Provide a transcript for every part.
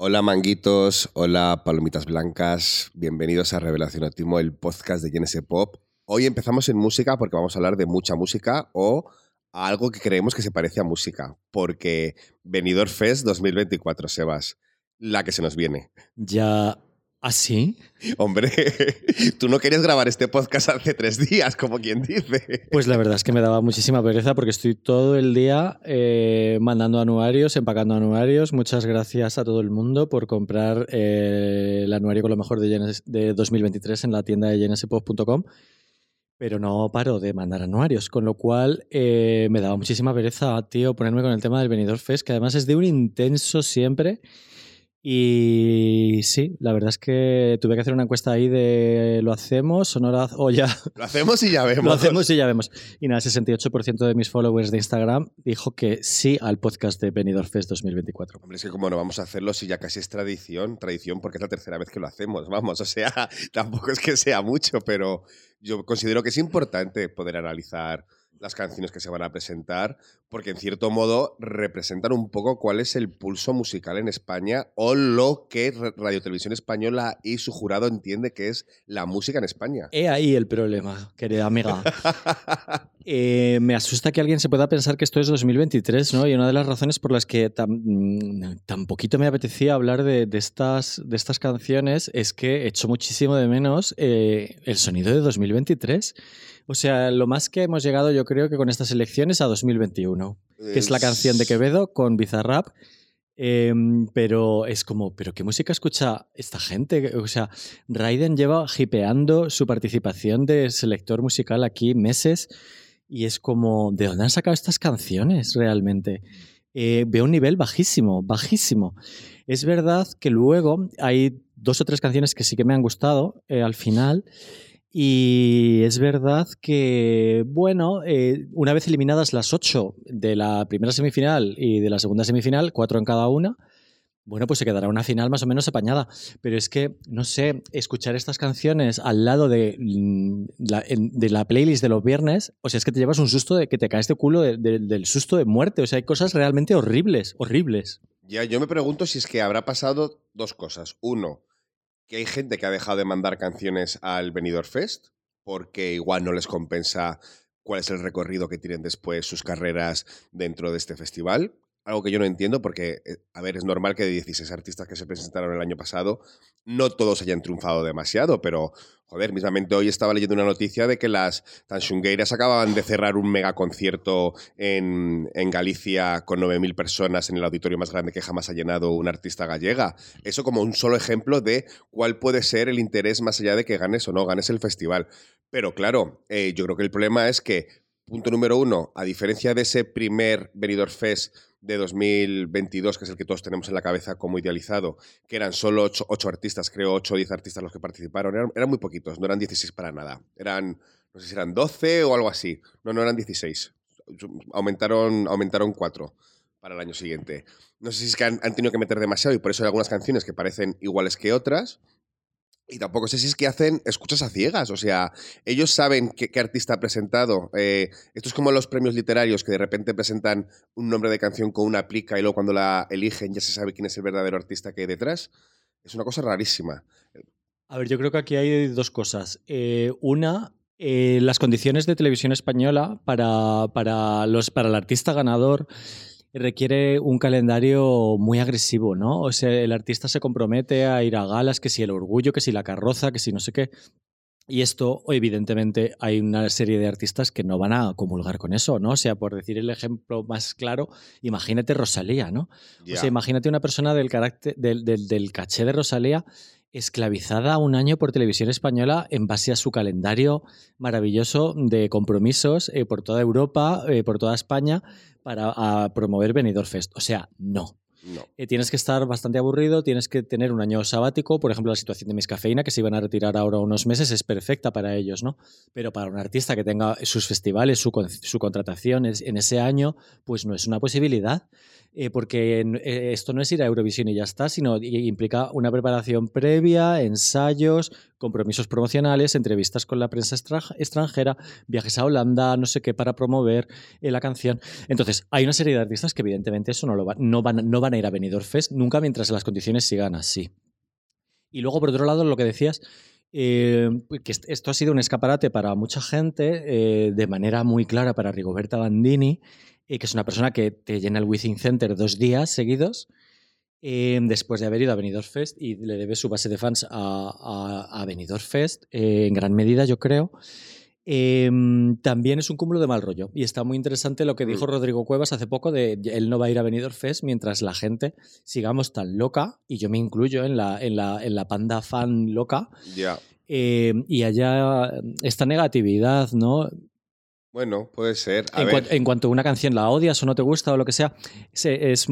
Hola manguitos, hola palomitas blancas, bienvenidos a Revelación Óptimo, el podcast de GNS Pop. Hoy empezamos en música porque vamos a hablar de mucha música o algo que creemos que se parece a música, porque Venidor Fest 2024, Sebas, la que se nos viene. Ya ¿Ah, sí? Hombre, tú no querías grabar este podcast hace tres días, como quien dice. Pues la verdad es que me daba muchísima pereza porque estoy todo el día eh, mandando anuarios, empacando anuarios. Muchas gracias a todo el mundo por comprar eh, el anuario con lo mejor de, de 2023 en la tienda de genespop.com. Pero no paro de mandar anuarios, con lo cual eh, me daba muchísima pereza, tío, ponerme con el tema del Benidorm Fest, que además es de un intenso siempre. Y sí, la verdad es que tuve que hacer una encuesta ahí de ¿lo hacemos o no lo hacemos? O ya. Lo hacemos y ya vemos. Lo hacemos y ya vemos. Y nada, 68% de mis followers de Instagram dijo que sí al podcast de Benidorm Fest 2024. Hombre, es que como no vamos a hacerlo si ya casi es tradición, tradición porque es la tercera vez que lo hacemos, vamos, o sea, tampoco es que sea mucho, pero yo considero que es importante poder analizar las canciones que se van a presentar, porque en cierto modo representan un poco cuál es el pulso musical en España o lo que Radio Televisión Española y su jurado entiende que es la música en España. He ahí el problema, querida amiga. Eh, me asusta que alguien se pueda pensar que esto es 2023, ¿no? Y una de las razones por las que tan, mm, tan poquito me apetecía hablar de, estas, de estas canciones es que echo muchísimo de menos eh, el sonido de 2023. O sea, lo más que hemos llegado yo creo que con estas elecciones a 2021, que es la canción de Quevedo con Bizarrap. Em, pero es como, ¿pero qué música escucha esta gente? O sea, Raiden lleva hipeando su participación de selector musical aquí meses y es como, ¿de dónde han sacado estas canciones realmente? Eh, veo un nivel bajísimo, bajísimo. Es verdad que luego hay dos o tres canciones que sí que me han gustado eh, al final. Y es verdad que, bueno, eh, una vez eliminadas las ocho de la primera semifinal y de la segunda semifinal, cuatro en cada una, bueno, pues se quedará una final más o menos apañada. Pero es que, no sé, escuchar estas canciones al lado de mm, la, de la playlist de los viernes, o sea, es que te llevas un susto de que te caes de culo del susto de muerte. O sea, hay cosas realmente horribles, horribles. Ya, yo me pregunto si es que habrá pasado dos cosas. Uno, que hay gente que ha dejado de mandar canciones al Benidorm Fest porque igual no les compensa cuál es el recorrido que tienen después sus carreras dentro de este festival. Algo que yo no entiendo porque, eh, a ver, es normal que de 16 artistas que se presentaron el año pasado, no todos hayan triunfado demasiado, pero, joder, mismamente hoy estaba leyendo una noticia de que las Tanshungueiras acababan de cerrar un mega concierto en, en Galicia con 9.000 personas en el auditorio más grande que jamás ha llenado una artista gallega. Eso como un solo ejemplo de cuál puede ser el interés más allá de que ganes o no ganes el festival. Pero claro, eh, yo creo que el problema es que, punto número uno, a diferencia de ese primer Benidorm Fest de 2022, que es el que todos tenemos en la cabeza como idealizado, que eran solo ocho, artistas, creo ocho o diez artistas los que participaron, eran, muy poquitos, no eran 16 para nada, eran, no sé si eran 12 o algo así, no, no eran 16, aumentaron, aumentaron 4 para el año siguiente. No sé si es que han tenido que meter demasiado y por eso hay algunas canciones que parecen iguales que otras, y tampoco sé si es que hacen escuchas a ciegas, o sea, ellos saben qué, artista ha presentado. Eh, esto es como los premios literarios que de repente presentan un nombre de canción con una plica y luego cuando la eligen ya se sabe quién es el verdadero artista que hay detrás. Es una cosa rarísima. A ver, yo creo que aquí hay dos cosas. Eh, una, eh, las condiciones de televisión española para, para, los, para el artista ganador requiere un calendario muy agresivo, ¿no? O sea, el artista se compromete a ir a galas, que si el orgullo, que si la carroza, que si no sé qué. Y esto, evidentemente, hay una serie de artistas que no van a comulgar con eso, ¿no? O sea, por decir el ejemplo más claro, imagínate Rosalía, ¿no? O sea, imagínate una persona del carácter, del, del caché de Rosalía esclavizada un año por televisión española en base a su calendario maravilloso de compromisos eh, por toda Europa, eh, por toda España, para promover Benidorm Fest. O sea, no. Eh, tienes que estar bastante aburrido, tienes que tener un año sabático. Por ejemplo, la situación de Mis Cafeína, que se iban a retirar ahora unos meses, es perfecta para ellos, ¿no? Pero para un artista que tenga sus festivales, su, su contratación en ese año, pues no es una posibilidad. Eh, porque eh, esto no es ir a Eurovisión y ya está, sino implica una preparación previa, ensayos, compromisos promocionales, entrevistas con la prensa extranjera, viajes a Holanda, no sé qué, para promover eh, la canción. Entonces, hay una serie de artistas que evidentemente eso no, lo no, van, no van a ir a Benidorm Fest nunca mientras las condiciones sigan así. Y luego, por otro lado, lo que decías, eh, que esto ha sido un escaparate para mucha gente, de manera muy clara para Rigoberta Bandini, que es una persona que te llena el Within Center dos días seguidos. después de haber ido a Benidorm Fest y le debe su base de fans a, a, a Benidorm Fest, en gran medida, yo creo. Em, también es un cúmulo de mal rollo. Y está muy interesante lo que dijo mm. Rodrigo Cuevas hace poco de él no va a ir a Benidorm Fest mientras la gente sigamos tan loca, y yo me incluyo en la, en la, en la panda fan loca. Ya. Em, y haya esta negatividad, ¿no? Bueno, puede ser. en, cuanto a una canción la odias o no te gusta o lo que sea, es,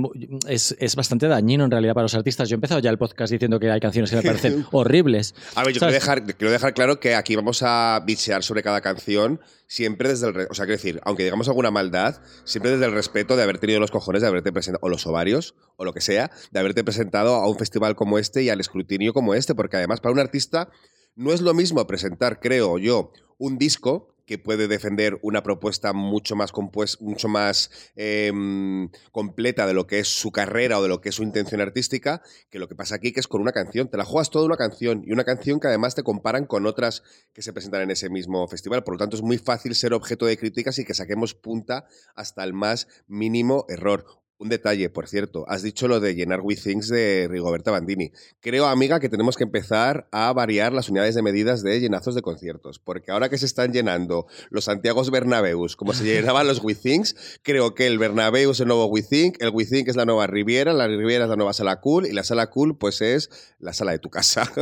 es, bastante dañino en realidad para los artistas. Yo he empezado ya el podcast diciendo que hay canciones que me parecen horribles. A ver, yo quiero dejar, quiero dejar, claro que aquí vamos a bichear sobre cada canción siempre desde el. O sea, quiero decir, aunque digamos alguna maldad, siempre desde el respeto de haber tenido los cojones de haberte presentado, o los ovarios, o lo que sea, de haberte presentado a un festival como este y al escrutinio como este, porque además para un artista no es lo mismo presentar, creo yo, un disco que puede defender una propuesta mucho más, mucho más em, completa de lo que es su carrera o de lo que es su intención artística, que lo que pasa aquí, que es con una canción. Te la juegas toda una canción y una canción que además te comparan con otras que se presentan en ese mismo festival. Por lo tanto, es muy fácil ser objeto de críticas y que saquemos punta hasta el más mínimo error. Un detalle, por cierto, has dicho lo de llenar We Things de Rigoberta Bandini. Creo, amiga, que tenemos que empezar a variar las unidades de medidas de llenazos de conciertos, porque ahora que se están llenando los Santiagos Bernabeus como se llenaban los We Things, creo que el Bernabéu es el nuevo We Think, el We Think es la nueva Riviera, la Riviera es la nueva Sala Cool y la Sala Cool pues es la sala de tu casa.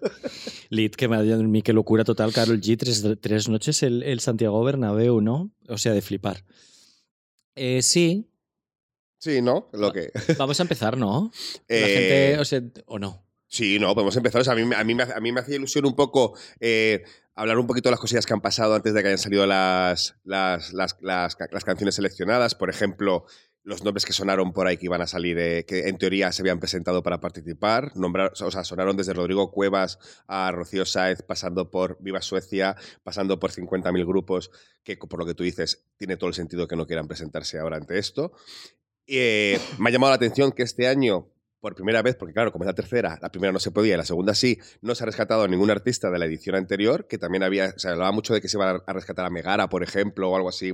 Lid, que me mí qué locura total, Carol G, tres, noches el, el, Santiago Bernabéu, ¿no? O sea, de flipar. Eh, sí, Sí, ¿no? Lo que... Vamos a empezar, ¿no? La gente, eh, o, sea, ¿o no? Sí, no, podemos empezar. O sea, a, mí, a, mí, a mí me hacía ilusión un poco eh, hablar un poquito de las cosillas que han pasado antes de que hayan salido las, las, las, las, canciones seleccionadas. Por ejemplo, los nombres que sonaron por ahí que iban a salir, eh, que en teoría se habían presentado para participar. Nombrar, o sea, sonaron desde Rodrigo Cuevas a Rocío Sáez, pasando por Viva Suecia, pasando por 50.000 grupos, que por lo que tú dices, tiene todo el sentido que no quieran presentarse ahora ante esto. Eh, me ha llamado la atención que este año, por primera vez, porque claro, como es la tercera, la primera no se podía y la segunda sí, no se ha rescatado a ningún artista de la edición anterior, que también había, se hablaba mucho de que se iba a rescatar a Megara, por ejemplo, o algo así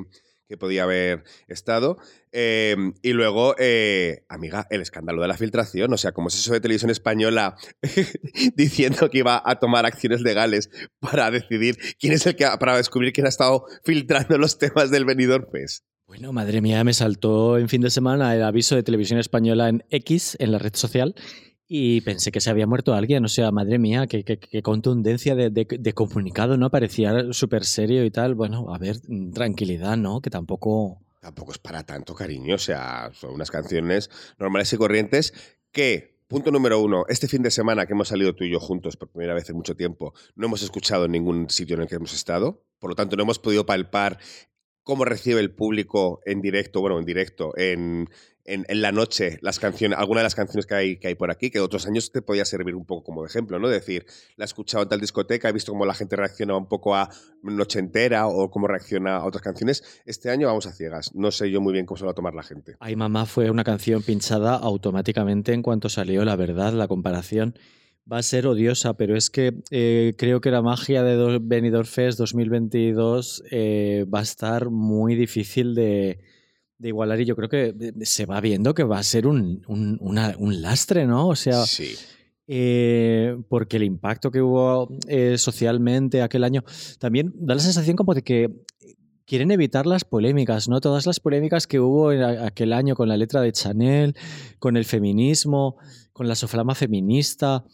que podía haber estado. Em, y luego, eh, amiga, el escándalo de la filtración. O sea, como es eso de televisión española diciendo que iba a tomar acciones legales para decidir quién es el que, para descubrir quién ha estado filtrando los temas del venidor Fest. Bueno, madre mía, me saltó en fin de semana el aviso de televisión española en X, en la red social, y pensé que se había muerto alguien. O sea, madre mía, qué, contundencia de, comunicado, ¿no? Parecía súper serio y tal. Bueno, a ver, tranquilidad, ¿no? Que tampoco... Tampoco es para tanto cariño. O sea, son unas canciones normales y corrientes que Punto número uno, este fin de semana que hemos salido tú y yo juntos por primera vez en mucho tiempo, no hemos escuchado en ningún sitio en el que hemos estado, por lo tanto no hemos podido palpar cómo recibe el público en directo, bueno, en directo, en, en, la noche, las canciones, alguna de las canciones que hay, que hay por aquí, que otros años te podía servir un poco como ejemplo, ¿no? decir, la he escuchado en tal discoteca, he visto cómo la gente reacciona un poco a Noche Entera o cómo reacciona a otras canciones. Este año vamos a ciegas. No sé yo muy bien cómo se va a tomar la gente. Ay, mamá, fue una canción pinchada automáticamente en cuanto salió, la verdad, la comparación va a ser odiosa, pero es que eh, creo que la magia de Benidorm Fest 2022 eh, va a estar muy difícil de, igualar y yo creo que eh, se va viendo que va a ser un, lastre, ¿no? O sea, porque el impacto que hubo socialmente aquel año también da la sensación como de que quieren evitar las polémicas, ¿no? Todas las polémicas que hubo en aquel año con la letra de Chanel, con el feminismo, con la soflama feminista.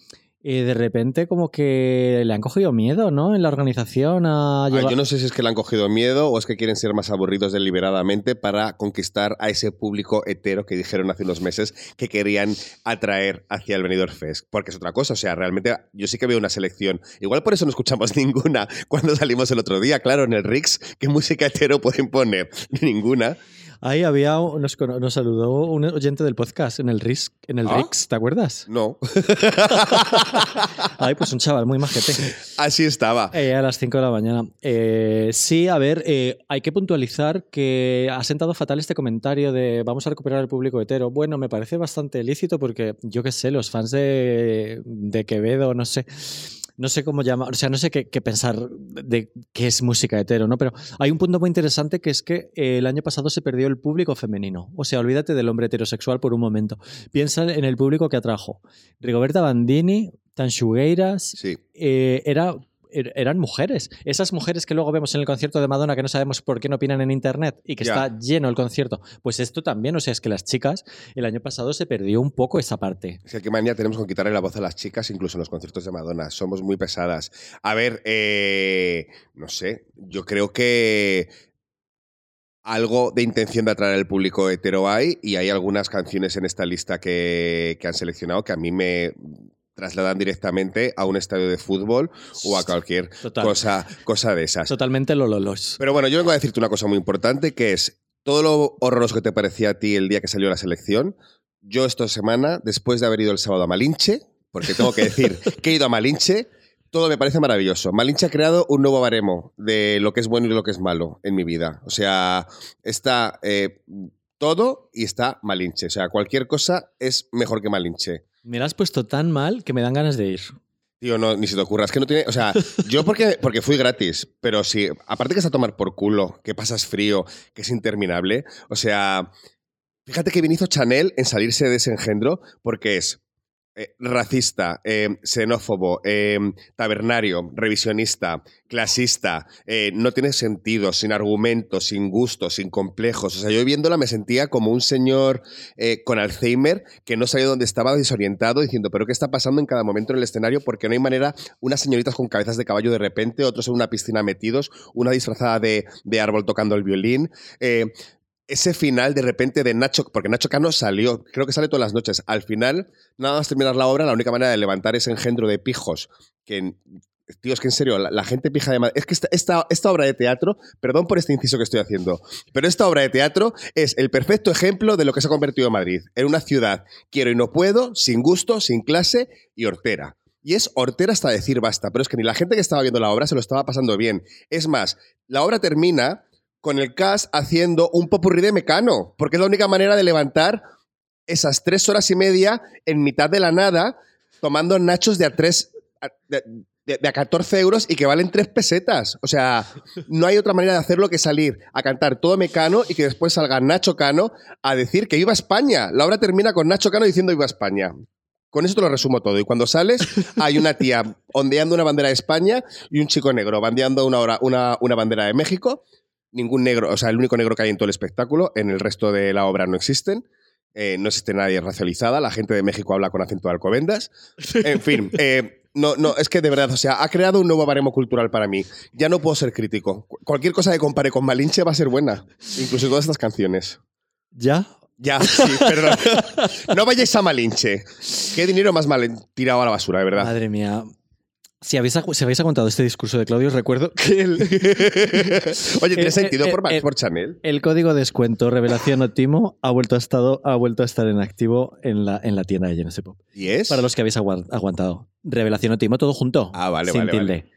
Y de repente como que le han cogido miedo, ¿no? En la organización a yo no sé si es que le han cogido miedo o es que quieren ser más aburridos deliberadamente para conquistar a ese público hetero que dijeron hace unos meses que querían atraer hacia el Benidorm Fest. Porque es otra cosa, o sea, realmente yo sí que veo una selección. Igual por eso no escuchamos ninguna cuando salimos el otro día. Claro, en el Rix, ¿qué música hetero pueden poner? Ninguna. Ahí había, nos, nos saludó un oyente del podcast en el RIS, en el ¿Ah? RIX, ¿te acuerdas? No, Ay, pues un chaval muy majete. así estaba. Eh, a las 5 de la mañana. Eh, sí, a ver, eh, hay que puntualizar que ha sentado fatal este comentario de vamos a recuperar el público hetero. Bueno, me parece bastante lícito porque yo qué sé, los fans de, de Quevedo, no sé. No sé cómo llamar, o sea, no sé qué, qué pensar de qué es música hetero, ¿no? Pero hay un punto muy interesante que es que eh, el año pasado se perdió el público femenino. O sea, olvídate del hombre heterosexual por un momento. Piensa en el público que atrajo. Rigoberta Bandini, Tanchugueiras, Sí. eh, era, er- eran mujeres. Esas mujeres que luego vemos en el concierto de Madonna que no sabemos por qué no opinan en internet y que está lleno el concierto. Pues esto también, o sea, es que las chicas, el año pasado se perdió un poco esa parte. Es que qué manía tenemos con quitarle la voz a las chicas, incluso en los conciertos de Madonna. Somos muy pesadas. A ver, eh, no sé, yo creo que algo de intención de atraer al público hetero hay y hay algunas canciones en esta lista que, que han seleccionado que a mí me trasladan directamente a un estadio de fútbol o a cualquier Total. cosa, cosa de esas. Totalmente lololos. Pero bueno, yo vengo a decirte una cosa muy importante, que es todo lo horroroso que te parecía a ti el día que salió la selección. Yo esta semana, después de haber ido el sábado a Malinche, porque tengo que decir que he ido a Malinche, todo me parece maravilloso. Malinche ha creado un nuevo baremo de lo que es bueno y lo que es malo en mi vida. O sea, está eh, todo y está Malinche. O sea, cualquier cosa es mejor que Malinche. Me la has puesto tan mal que me dan ganas de ir. Tío, no, ni se te ocurra. Es que no tiene. O sea, yo porque, porque fui gratis, pero sí, aparte que es a tomar por culo, que pasas frío, que es interminable. O sea, fíjate que bien hizo Chanel en salirse de ese engendro, porque es eh, racista, eh, xenófobo, eh, tabernario, revisionista, clasista, eh, no tiene sentido, sin argumentos, sin gustos, sin complejos. O sea, yo viéndola me sentía como un señor eh, con Alzheimer que no sabía dónde estaba, desorientado, diciendo, pero ¿qué está pasando en cada momento en el escenario? Porque no hay manera, unas señoritas con cabezas de caballo de repente, otros en una piscina metidos, una disfrazada de árbol tocando el violín. Ese final de repente de Nacho, porque Nacho Cano salió, creo que sale todas las noches. Al final, nada más terminar la obra, la única manera de levantar ese engendro de pijos que. Tío, es que en serio, la, gente pija de Madrid. Es que esta, esta, esta obra de teatro, perdón por este inciso que estoy haciendo, pero esta obra de teatro es el perfecto ejemplo de lo que se ha convertido Madrid. En una ciudad quiero y no puedo, sin gusto, sin clase y hortera. Y es hortera hasta decir basta, pero es que ni la gente que estaba viendo la obra se lo estaba pasando bien. Es más, la obra termina con el cast haciendo un popurrí de mecano, porque es la única manera de levantar esas tres horas y media en mitad de la nada, tomando nachos de a tres. De, a 14 euros y que valen tres pesetas. O sea, no hay otra manera de hacerlo que salir a cantar todo mecano y que después salga Nacho Cano a decir que iba a España. La obra termina con Nacho Cano diciendo iba a España. Con eso te lo resumo todo. Y cuando sales, hay una tía ondeando una bandera de España y un chico negro bandeando una, hora- una, una bandera de México. Ningún negro, o sea, el único negro que hay en todo el espectáculo, en el resto de la obra no existen. Eh, no existe nadie racializada. La gente de México habla con acento de alcobendas. En fin, eh, no, no, es que de verdad, o sea, ha creado un nuevo baremo cultural para mí. Ya no puedo ser crítico. Cu- Cualquier cosa que compare con Malinche va a ser buena. Incluso todas estas canciones. ¿Ya? Ya, sí, perdón. No vayáis a Malinche. Qué dinero más mal tirado a la basura, de verdad. Madre mía. Si habéis, si habéis aguantado este discurso de Claudio, os recuerdo que el, Oye, ¿tiene sentido por, por Chanel? el código de descuento Revelación Óptimo ha vuelto a, estado, ha vuelto a estar en activo en la, en la tienda de Genesis Pop. ¿Y es? Para los que habéis agua- aguantado. Revelación Óptimo, todo junto. Ah, vale, sin vale, tilde. vale.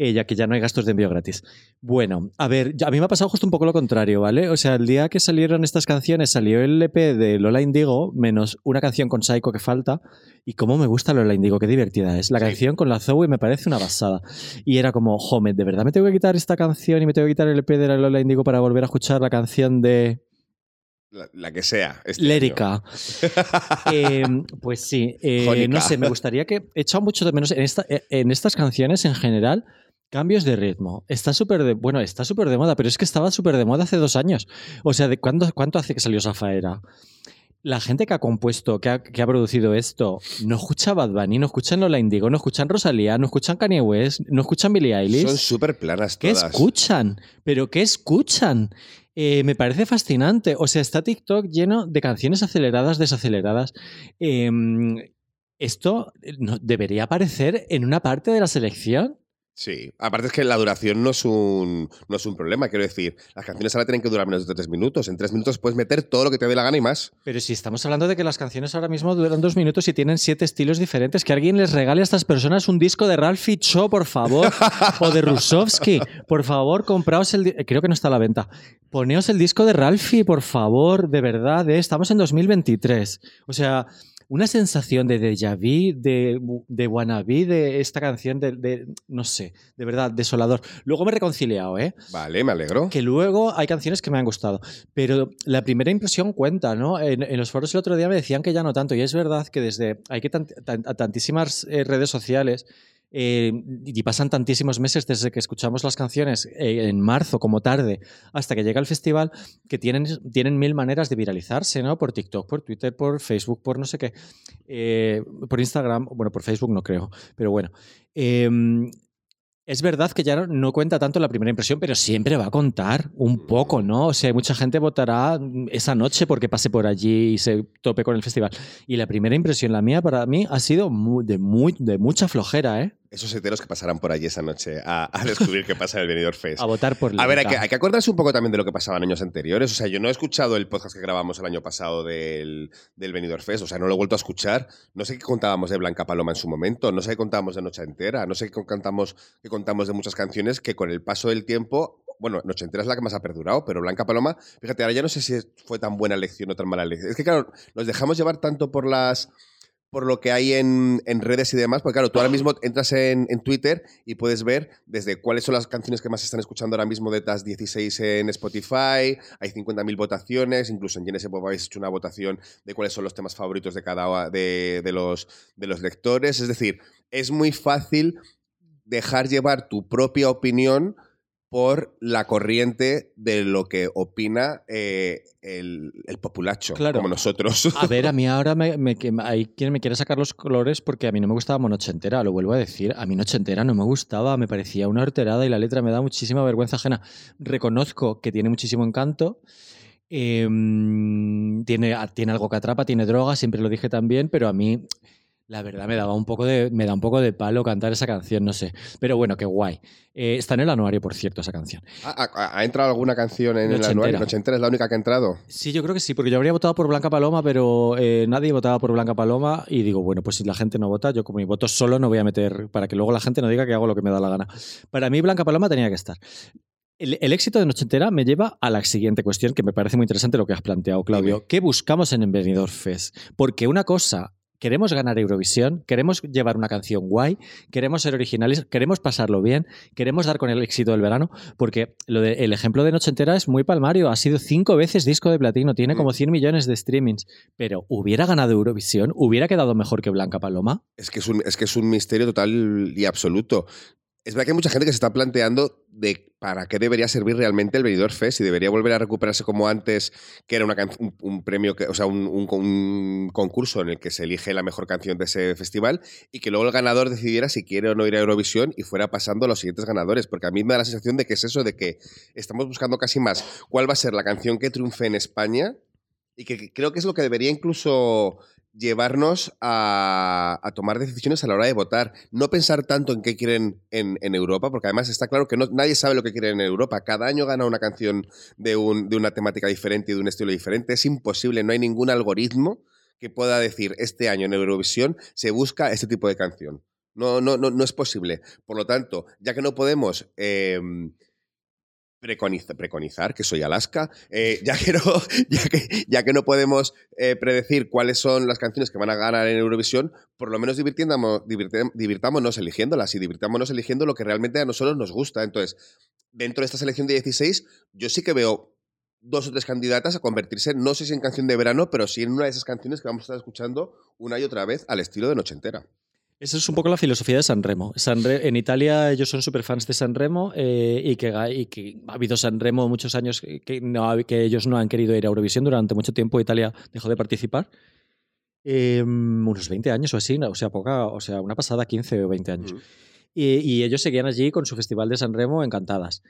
Eh, ya que ya no hay gastos de envío gratis. Bueno, a ver, a mí me ha pasado justo un poco lo contrario, ¿vale? O sea, el día que salieron estas canciones, salió el EP de Lola Indigo, menos una canción con Psycho que falta. Y cómo me gusta Lola Indigo, qué divertida es. La Sí. canción con la Zoe me parece una basada. Y era como, joder, ¿de verdad me tengo que quitar esta canción y me tengo que quitar el EP de la Lola Indigo para volver a escuchar la canción de La, la que sea. este. Lérica? Eh, pues sí, eh, no sé, me gustaría que he echado mucho de menos en, esta- en estas canciones en general. Cambios de ritmo. Está súper de. Bueno, está súper de moda, pero es que estaba súper de moda hace dos años. O sea, ¿de cuándo, ¿cuánto hace que salió Zafaera? La gente que ha compuesto, que ha, que ha producido esto, no escucha Bad Bunny, no escuchan Lola Indigo, no escuchan Rosalía, no escuchan Kanye West, no escuchan Billie Eilish. Son súper planas ¿Qué todas. escuchan? ¿Pero qué escuchan? Eh, me parece fascinante. O sea, está TikTok lleno de canciones aceleradas, desaceleradas. Eh, esto eh, debería aparecer en una parte de la selección. Sí, aparte es que la duración no es un, no es un problema, quiero decir, las canciones ahora tienen que durar menos de tres minutos, en tres minutos puedes meter todo lo que te dé la gana y más. Pero si estamos hablando de que las canciones ahora mismo duran dos minutos y tienen siete estilos diferentes, que alguien les regale a estas personas un disco de Ralphie Cho, por favor, o de Rusovsky, por favor, compraos el... Creo que no está a la venta. Poneos el disco de Ralphie, por favor, de verdad, ¿eh? estamos en 2023. O sea una sensación de déjà vu, de, de wannabe, de esta canción, de, no sé, de verdad, desolador. Luego me he reconciliado, ¿eh? Vale, me alegro. Que luego hay canciones que me han gustado, pero la primera impresión cuenta, ¿no? En, los foros el otro día me decían que ya no tanto, y es verdad que desde, hay que tantísimas eh, redes sociales eh, y pasan tantísimos meses desde que escuchamos las canciones eh, en marzo como tarde hasta que llega el festival que tienen, tienen mil maneras de viralizarse, ¿no? Por TikTok, por Twitter, por Facebook, por no sé qué. Eh, por Instagram, bueno, por Facebook no creo, pero bueno. Em, es verdad que ya no, cuenta tanto la primera impresión, pero siempre va a contar un poco, ¿no? O sea, mucha gente votará esa noche porque pase por allí y se tope con el festival. Y la primera impresión, la mía, para mí, ha sido de, muy, de mucha flojera, ¿eh? Esos heteros que pasarán por allí esa noche a, descubrir qué pasa en el Benidorm Fest. A votar por A ver, hay que, acordarse un poco también de lo que pasaba en años anteriores. O sea, yo no he escuchado el podcast que grabamos el año pasado del, del Benidorm Fest. O sea, no lo he vuelto a escuchar. No sé qué contábamos de Blanca Paloma en su momento. No sé qué contábamos de Noche Entera. No sé qué contamos, qué contamos de muchas canciones que con el paso del tiempo bueno, Noche Entera es la que más ha perdurado, pero Blanca Paloma, fíjate, ahora ya no sé si fue tan buena elección o tan mala elección. Es que, claro, nos dejamos llevar tanto por las por lo que hay en, redes y demás, porque claro, tú ahora mismo entras en, Twitter y puedes ver desde cuáles son las canciones que más están escuchando ahora mismo de TAS 16 en Spotify, hay 50.000 votaciones, incluso en GNS Pop habéis hecho una votación de cuáles son los temas favoritos de cada de, de, los, de los lectores, es decir, es muy fácil dejar llevar tu propia opinión por la corriente de lo que opina eh, el, populacho, como nosotros. A ver, a mí ahora me, hay quien me quiere sacar los colores porque a mí no me gustaba Noche Entera, lo vuelvo a decir. A mí Noche Entera no me gustaba, me parecía una horterada y la letra me da muchísima vergüenza ajena. Reconozco que tiene muchísimo encanto. Em, tiene, tiene algo que atrapa, tiene droga, siempre lo dije también, pero a mí la verdad me daba un poco de, me da un poco de palo cantar esa canción, no sé. Pero bueno, qué guay. Eh, está en el anuario, por cierto, esa canción. ¿Ha, entrado alguna canción en el anuario? ¿Noche entera es la única que ha entrado? Sí, yo creo que sí, porque yo habría votado por Blanca Paloma, pero eh, nadie votaba por Blanca Paloma y digo, bueno, pues si la gente no vota, yo como mi voto solo no voy a meter, para que luego la gente no diga que hago lo que me da la gana. Para mí Blanca Paloma tenía que estar. El, éxito de Noche Entera me lleva a la siguiente cuestión que me parece muy interesante lo que has planteado, Claudio. ¿Qué buscamos en Benidorm Fest? Porque una cosa queremos ganar Eurovisión, queremos llevar una canción guay, queremos ser originales, queremos pasarlo bien, queremos dar con el éxito del verano, porque lo de, el ejemplo de Noche Entera es muy palmario, ha sido cinco veces disco de platino, tiene como 100 millones de streamings, pero ¿hubiera ganado Eurovisión? ¿Hubiera quedado mejor que Blanca Paloma? Es que es un, es que es un misterio total y absoluto. Es verdad que hay mucha gente que se está planteando de para qué debería servir realmente el Benidorm Fest, si debería volver a recuperarse como antes, que era una un, premio, que, o sea, un, concurso en el que se elige la mejor canción de ese festival y que luego el ganador decidiera si quiere o no ir a Eurovisión y fuera pasando a los siguientes ganadores, porque a mí me da la sensación de que es eso, de que estamos buscando casi más cuál va a ser la canción que triunfe en España y que creo que es lo que debería incluso llevarnos a, tomar decisiones a la hora de votar. No pensar tanto en qué quieren en, Europa, porque además está claro que no, nadie sabe lo que quieren en Europa. Cada año gana una canción de, un, de una temática diferente y de un estilo diferente. Es imposible, no hay ningún algoritmo que pueda decir este año en Eurovisión se busca este tipo de canción. No, no, no, no es posible. Por lo tanto, ya que no podemos... Preconizar, que soy Alaska, eh, ya, que no, ya, que, no podemos eh, predecir cuáles son las canciones que van a ganar en Eurovisión, por lo menos divirtámonos eligiéndolas y divirtámonos eligiendo lo que realmente a nosotros nos gusta. Entonces, dentro de esta selección de 16, yo sí que veo dos o tres candidatas a convertirse, no sé si en canción de verano, pero sí en una de esas canciones que vamos a estar escuchando una y otra vez al estilo de Noche Entera. Esa es un poco la filosofía de Sanremo. en Italia ellos son súper fans de Sanremo eh, y, que, que, ha habido Sanremo muchos años que, no, que ellos no han querido ir a Eurovisión. Durante mucho tiempo Italia dejó de participar. Em, unos 20 años o así, o sea, poca, o sea, una pasada 15 o 20 años. y, y, ellos seguían allí con su festival de Sanremo encantadas.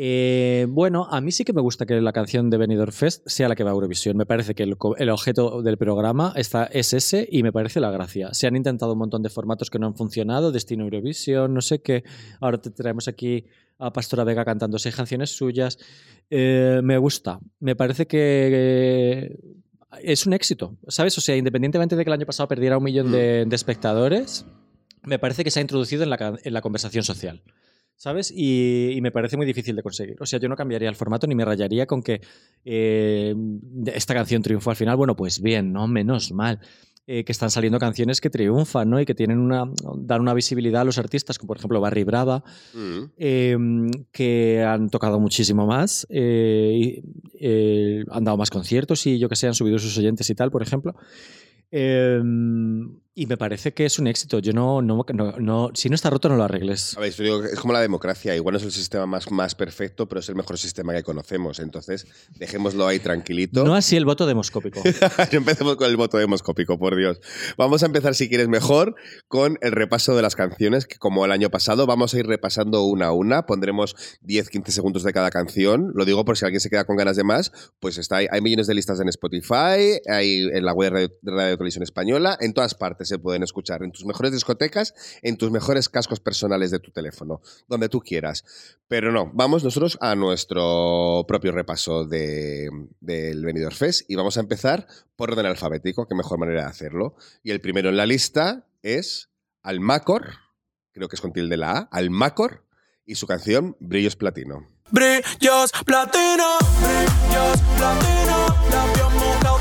Eh, bueno, a mí sí que me gusta que la canción de Benidorm Fest sea la que va a Eurovisión. Me parece que el, objeto del programa está, es ese y me parece la gracia. Se han intentado un montón de formatos que no han funcionado, Destino Eurovisión, no sé qué. Ahora te traemos aquí a Pastora Vega cantando seis canciones suyas. Eh, me gusta. Me parece que eh, es un éxito, ¿sabes? O sea, independientemente de que el año pasado perdiera un millón de, de espectadores, me parece que se ha introducido en la, en la conversación social. ¿Sabes? Y, y me parece muy difícil de conseguir. O sea, yo no cambiaría el formato ni me rayaría con que eh, esta canción triunfó al final. Bueno, pues bien, ¿no? Menos mal. eh, que están saliendo canciones que triunfan, ¿no? Y que tienen una. dan una visibilidad a los artistas, como por ejemplo Barry Brava, Mm. eh, que han tocado muchísimo más, eh, y, han dado más conciertos y yo que sé, han subido sus oyentes y tal, por ejemplo. Y me parece que es un éxito. Yo no, no, no, no- si no está roto, no lo arregles. A ver, yo digo que es como la democracia. Igual no es el sistema más, más perfecto, pero es el mejor sistema que conocemos. Entonces, dejémoslo ahí tranquilito. No así el voto demoscópico. Empecemos con el voto demoscópico, por Dios. Vamos a empezar, si quieres mejor, con el repaso de las canciones, que como el año pasado, vamos a ir repasando una a una. Pondremos 10-15 segundos de cada canción. Lo digo por si alguien se queda con ganas de más, pues está ahí. Hay millones de listas en Spotify, hay en la web de Radio, de Radio Televisión Española, en todas partes se pueden escuchar, en tus mejores discotecas, en tus mejores cascos personales de tu teléfono, donde tú quieras. Pero no, vamos nosotros a nuestro propio repaso de, del Benidorm Fest y vamos a empezar por orden alfabético, qué mejor manera de hacerlo. Y el primero en la lista es Almacor, creo que es con tilde la A, Almacor y su canción Brillos Platino. Brillos platino, brillos platino,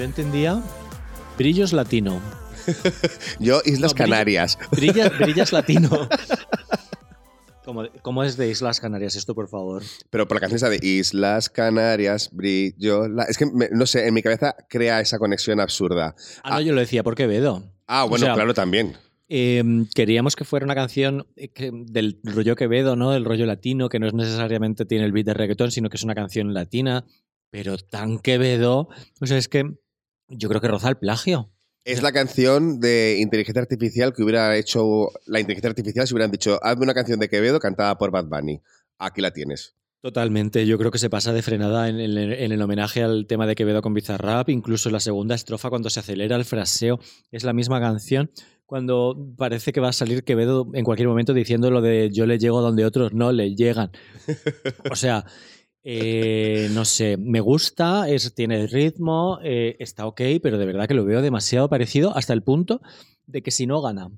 Yo entendía brillos latino. Yo, Islas No, Canarias. Brillas, brillas latino. ¿Cómo, cómo es de Islas Canarias esto, por favor? Pero por la canción esa de Islas Canarias, brillo. la- Es que, me- no sé, en mi cabeza crea esa conexión absurda. Ah, no, yo lo decía por Quevedo. Ah, bueno, O sea, claro, también. Eh, queríamos que fuera una canción eh, que- del rollo Quevedo, ¿no? Del rollo latino, que no es necesariamente tiene el beat de reggaetón, sino que es una canción latina, pero tan Quevedo. O sea, es que yo creo que roza el plagio. Es la canción de inteligencia artificial que hubiera hecho la inteligencia artificial si hubieran dicho, hazme una canción de Quevedo cantada por Bad Bunny. Aquí la tienes. Totalmente, yo creo que se pasa de frenada en el, en el homenaje al tema de Quevedo con Bizarrap, incluso la segunda estrofa cuando se acelera el fraseo, es la misma canción, cuando parece que va a salir Quevedo en cualquier momento diciendo lo de yo le llego donde otros no le llegan. O sea, eh, no sé, me gusta, es, tiene ritmo, eh, está ok, pero de verdad que lo veo demasiado parecido hasta el punto de que si no gana,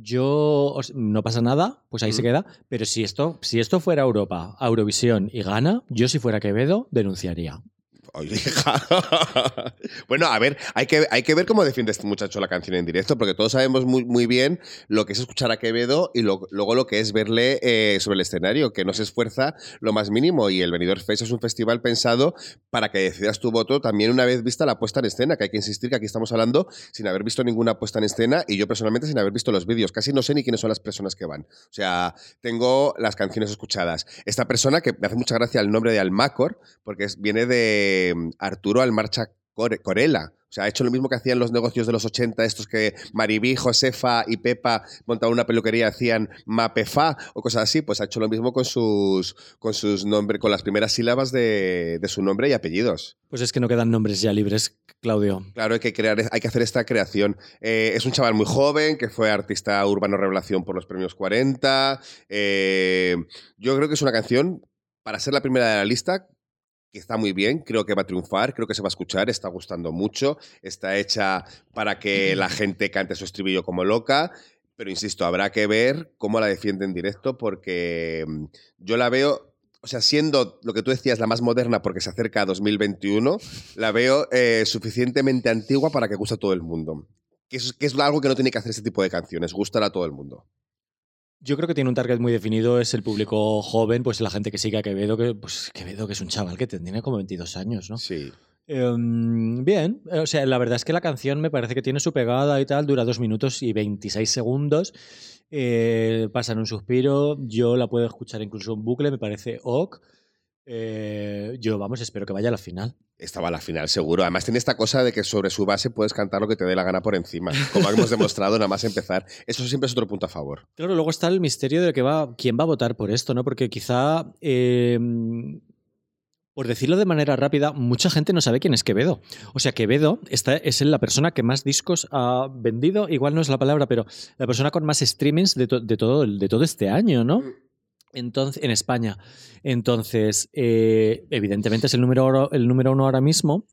yo no pasa nada, pues ahí se queda. Pero si esto, si esto fuera Europa, Eurovisión y gana, yo si fuera Quevedo denunciaría. Bueno, a ver, hay que, hay que ver cómo defiende este muchacho la canción en directo, porque todos sabemos muy, muy bien lo que es escuchar a Quevedo y lo- luego lo que es verle eh, sobre el escenario, que no se esfuerza lo más mínimo. Y el Benidorm Fest es un festival pensado para que decidas tu voto también una vez vista la puesta en escena, que hay que insistir que aquí estamos hablando sin haber visto ninguna puesta en escena y yo personalmente sin haber visto los vídeos. Casi no sé ni quiénes son las personas que van. O sea, tengo las canciones escuchadas. Esta persona, que me hace mucha gracia el nombre de Almacor, porque viene de mm, Arturo Almarcha Core- Corella. O sea, ha hecho lo mismo que hacían los negocios de los 80, estos que Maribí, Josefa y Pepa montaban una peluquería, hacían Mapefa o cosas así. Pues ha hecho lo mismo con sus, con sus nombres, con las primeras sílabas de, de su nombre y apellidos. Pues es que no quedan nombres ya libres, Claudio. Claro, hay que crear, hay que hacer esta creación. Eh, es un chaval muy joven que fue artista urbano revelación por los premios 40. Eh, yo creo que es una canción para ser la primera de la lista que está muy bien, creo que va a triunfar, creo que se va a escuchar, está gustando mucho, está hecha para que la gente cante su estribillo como loca, pero insisto, habrá que ver cómo la defiende en directo porque mm, yo la veo, o sea, siendo lo que tú decías la más moderna porque se acerca a 2021, la veo eh, suficientemente antigua para que guste a todo el mundo. Que es, que es algo que no tiene que hacer este tipo de canciones, gustar a todo el mundo. Yo creo que tiene un target muy definido, es el público joven, pues la gente que sigue a Quevedo, que pues Quevedo que es un chaval que tiene como 22 años, ¿no? Sí. Em, bien, o sea, la verdad es que la canción me parece que tiene su pegada y tal, dura 2 minutos y 26 segundos, eh, pasa en un suspiro, yo la puedo escuchar incluso en bucle, me parece ok. Eh, yo, vamos, espero que vaya a la final. Estaba a la final, seguro. Además, tiene esta cosa de que sobre su base puedes cantar lo que te dé la gana por encima. Como hemos demostrado nada más empezar. Eso siempre es otro punto a favor. Claro, luego está el misterio de que va, quién va a votar por esto, ¿no? Porque quizá, eh, por decirlo de manera rápida, mucha gente no sabe quién es Quevedo. O sea, Quevedo está, es la persona que más discos ha vendido, igual no es la palabra, pero la persona con más streamings de, to- de todo, de todo este año, ¿no? Entonces, en España. Entonces, eh, evidentemente es el número, el número uno ahora mismo,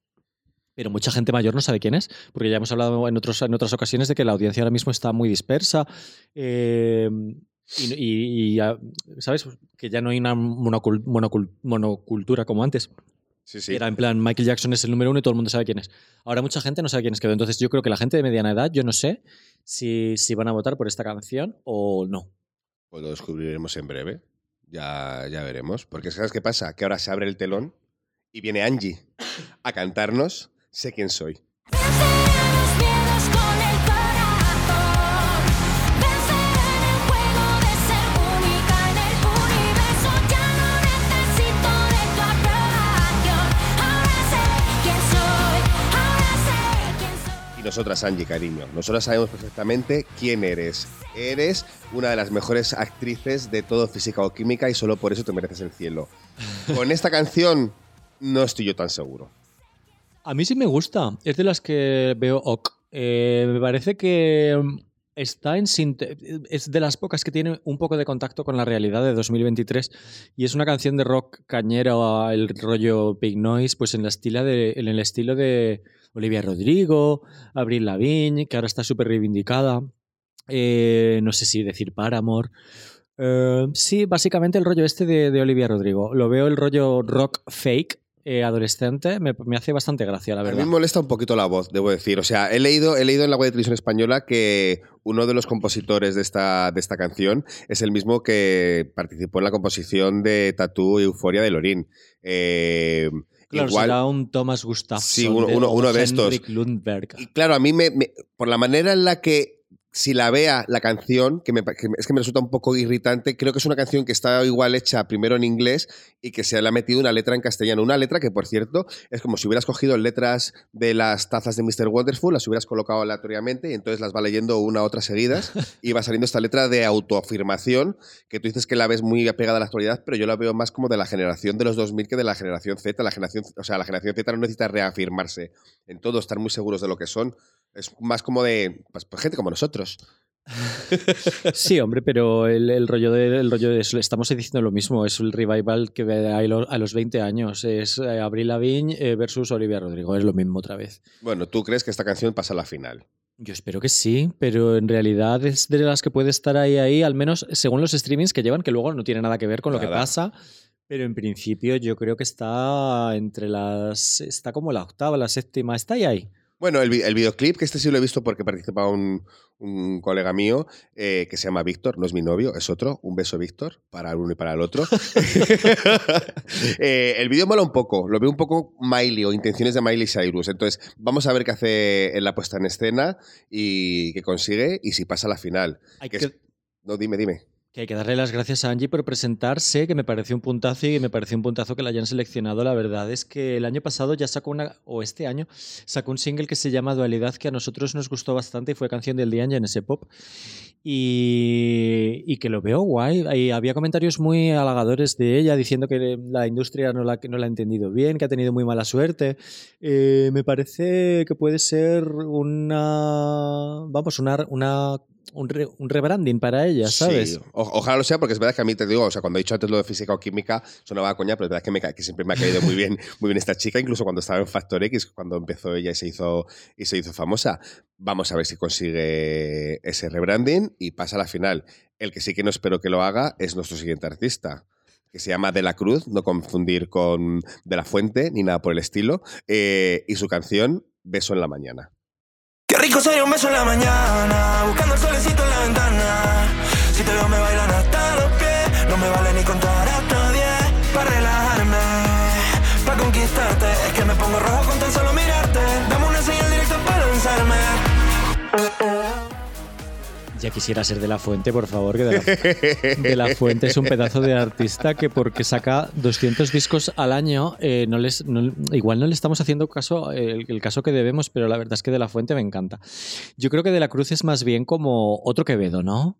pero mucha gente mayor no sabe quién es, porque ya hemos hablado en, otros, en otras ocasiones de que la audiencia ahora mismo está muy dispersa. eh, y, y- ¿sabes? Que ya no hay una monocul- monocul- monocultura como antes. Sí, sí. Era en plan, Michael Jackson es el número uno y todo el mundo sabe quién es. Ahora mucha gente no sabe quién es Quevedo. Entonces yo creo que la gente de mediana edad, yo no sé si, si van a votar por esta canción o no. Lo descubriremos en breve. Ya, ya veremos. Porque ¿sabes qué pasa? Que ahora se abre el telón y viene Angie a cantarnos Sé quién soy. Nosotras, Angie, cariño, nosotras sabemos perfectamente quién eres. Eres una de las mejores actrices de todo física o química y solo por eso te mereces el cielo. Con esta canción no estoy yo tan seguro. A mí sí me gusta. Es de las que veo ok. Eh, me parece que está en es de las pocas que tiene un poco de contacto con la realidad de 2023 y es una canción de rock cañero el rollo Big Noise pues en el estilo de Olivia Rodrigo, Avril Lavigne, que ahora está súper reivindicada. Eh, no sé si decir Paramore. Eh, sí, básicamente el rollo este de, de Olivia Rodrigo. Lo veo el rollo rock fake, eh, adolescente, me, me hace bastante gracia, la A mí verdad. me molesta un poquito la voz, debo decir. O sea, he leído, he leído en la web de televisión española que uno de los compositores de esta, de esta canción es el mismo que participó en la composición de Tatú y Euforia de Lorín. Eh, Claro, igual, será un Thomas Gustafsson. Sí, uno- uno- uno de estos. Lundberg. Y claro, a mí me, me- por la manera en la que si la vea la canción, que, me, que es que me resulta un poco irritante, creo que es una canción que está igual hecha primero en inglés y que se le ha metido una letra en castellano. Una letra que, por cierto, es como si hubieras cogido letras de las tazas de Mr. Wonderful, las hubieras colocado aleatoriamente y entonces las va leyendo una a otra seguidas y va saliendo esta letra de autoafirmación que tú dices que la ves muy apegada a la actualidad, pero yo la veo más como de la generación de los 2000 que de la generación Z. La generación, o sea, la generación Z no necesita reafirmarse en todo, estar muy seguros de lo que son. Es más como de pues, pues, gente como nosotros. Sí, hombre, pero el, el rollo de, el rollo de eso, estamos diciendo lo mismo, es el revival que ve a, lo- a los 20 años, es eh, Avril Lavigne eh, versus Olivia Rodrigo, es lo mismo otra vez. Bueno, ¿tú crees que esta canción pasa a la final? Yo espero que sí, pero en realidad es de las que puede estar ahí, ahí, al menos según los streamings que llevan, que luego no tiene nada que ver con lo que pasa. Pero en principio yo creo que está entre las. Está como la octava, la séptima. Está ahí ahí. Bueno, el, el videoclip, que este sí lo he visto porque participaba un, un colega mío eh, que se llama Víctor, no es mi novio, es otro. Un beso, Víctor, para el uno y para el otro. Eh, el vídeo mola un poco, lo veo un poco Miley o intenciones de Miley Cyrus. Entonces, vamos a ver qué hace en la puesta en escena y qué consigue y si pasa a la final. Hay Que que, es- No, dime, dime. Que hay que darle las gracias a Angie por presentarse, que me pareció un puntazo y me pareció un puntazo que la hayan seleccionado. La verdad es que el año pasado ya sacó una, o este año, sacó un single que se llama Dualidad, que a nosotros nos gustó bastante y fue canción del día en ese Pop. Y, y que lo veo guay. Había comentarios muy halagadores de ella diciendo que la industria no la, no la ha entendido bien, que ha tenido muy mala suerte. Eh, me parece que puede ser una. Vamos, una. una un, re- un rebranding para ella, ¿sabes? Sí, o- ojalá lo sea, porque es verdad que a mí te digo, o sea, cuando he dicho antes lo de física o química, sonaba a coña, pero es verdad que, me, que siempre me ha caído muy bien, muy bien esta chica, incluso cuando estaba en Factor X, cuando empezó ella y se hizo, y se hizo famosa. Vamos a ver si consigue ese rebranding y pasa a la final. El que sí que no espero que lo haga es nuestro siguiente artista. Que se llama De la Cruz, no confundir con De la Fuente ni nada por el estilo. eh, y su canción Beso en la Mañana. Qué rico sería un beso en la mañana, buscando el solecito Ya quisiera ser de la fuente, por favor, que de la, fuente es un pedazo de artista que porque saca 200 discos al año, eh, igual no le estamos haciendo caso, el caso que debemos, pero la verdad es que de la fuente me encanta. Yo creo que de la Cruz es más bien como otro Quevedo, ¿no?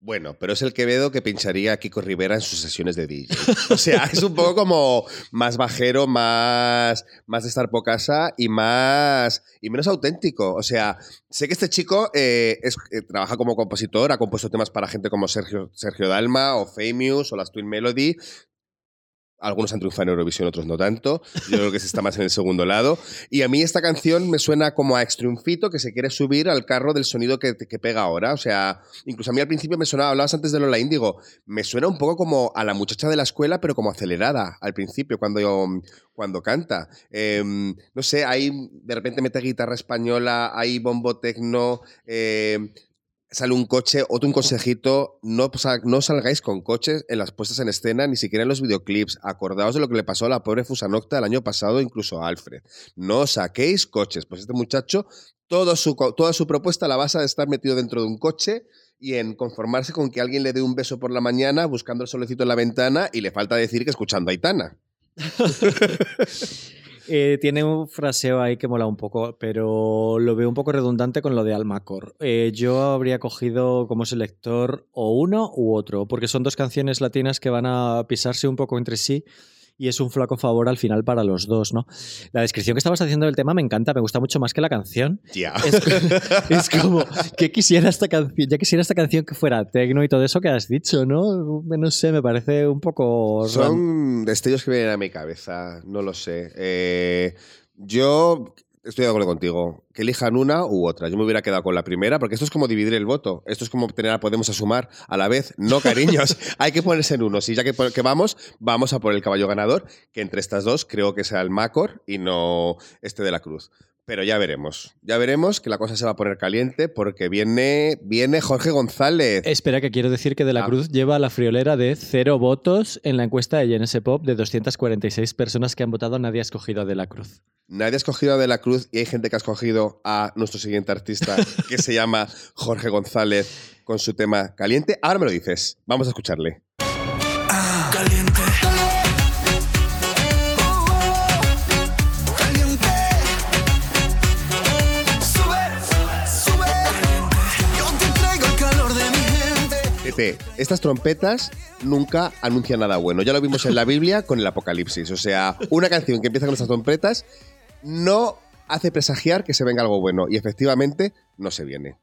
Bueno, pero es el Quevedo que pincharía Kiko Rivera en sus sesiones de DJ. O sea, es un poco como más bajero, más, más de estar casa y más y menos auténtico. O sea, sé que este chico eh, es- eh, trabaja como compositor, ha compuesto temas para gente como Sergio, Sergio Dalma o Famous o las Twin Melody. Algunos han triunfado en Eurovisión, otros no tanto. Yo creo que se está más en el segundo lado. Y a mí esta canción me suena como a extriunfito que se quiere subir al carro del sonido que, que pega ahora. O sea, incluso a mí al principio me sonaba, hablabas antes de Lola Índigo, me suena un poco como a la muchacha de la escuela, pero como acelerada al principio, cuando, cuando canta. Eh, no sé, ahí de repente mete guitarra española, hay bombo tecno, eh, sale un coche, otro un consejito, no, no salgáis con coches en las puestas en escena, ni siquiera en los videoclips. Acordaos de lo que le pasó a la pobre Fusanocta el año pasado, incluso a Alfred. No saquéis coches. Pues este muchacho, todo su, toda su propuesta la basa de estar metido dentro de un coche y en conformarse con que alguien le dé un beso por la mañana buscando el solecito en la ventana y le falta decir que escuchando a Aitana. Eh, tiene un fraseo ahí que mola un poco, pero lo veo un poco redundante con lo de Almacor. Eh, yo habría cogido como selector o uno u otro, porque son dos canciones latinas que van a pisarse un poco entre sí y es un flaco favor al final para los dos, ¿no? La descripción que estabas haciendo del tema me encanta, me gusta mucho más que la canción. Ya. Es, es como que quisiera esta canción, ya quisiera esta canción que fuera tecno y todo eso que has dicho, ¿no? No sé, me parece un poco Son destellos que vienen a mi cabeza, no lo sé. Eh, yo estoy de acuerdo contigo. Que elijan una u otra. Yo me hubiera quedado con la primera, porque esto es como dividir el voto. Esto es como tener a Podemos a sumar a la vez. No, cariños. Hay que ponerse en uno. Si ya que, que vamos, vamos a por el caballo ganador, que entre estas dos creo que sea el Macor y no este de la Cruz. Pero ya veremos. Ya veremos que la cosa se va a poner caliente porque viene, viene Jorge González. Espera, que quiero decir que De la Ah. Cruz lleva la friolera de cero votos en la encuesta de GNS Pop de 246 personas que han votado. Nadie ha escogido a De la Cruz. Nadie ha escogido a De la Cruz y hay gente que ha escogido a nuestro siguiente artista que se llama Jorge González con su tema Caliente. Ahora me lo dices. Vamos a escucharle. Estas trompetas nunca anuncian nada bueno. Ya lo vimos en la Biblia con el Apocalipsis. O sea, una canción que empieza con estas trompetas no hace presagiar que se venga algo bueno. Y efectivamente no se viene.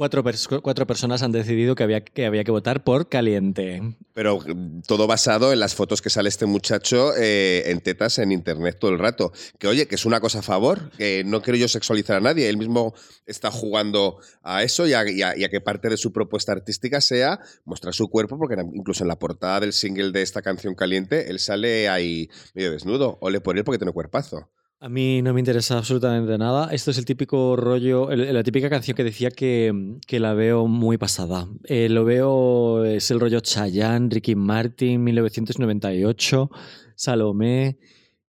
Cuatro, pers- cuatro personas han decidido que había, que había que votar por caliente. Pero mm, todo basado en las fotos que sale este muchacho eh, en tetas en internet todo el rato. Que oye, que es una cosa a favor, que no quiero yo sexualizar a nadie. Él mismo está jugando a eso y a, que parte de su propuesta artística sea mostrar su cuerpo, porque incluso en la portada del single de esta canción caliente, él sale ahí medio desnudo. Ole por él porque tiene cuerpazo. A mí no me interesa absolutamente nada. Esto es el típico rollo, la típica canción que decía que, que la veo muy pasada. Eh, lo veo, es el rollo Chayanne, Ricky Martin, 1998, Salomé.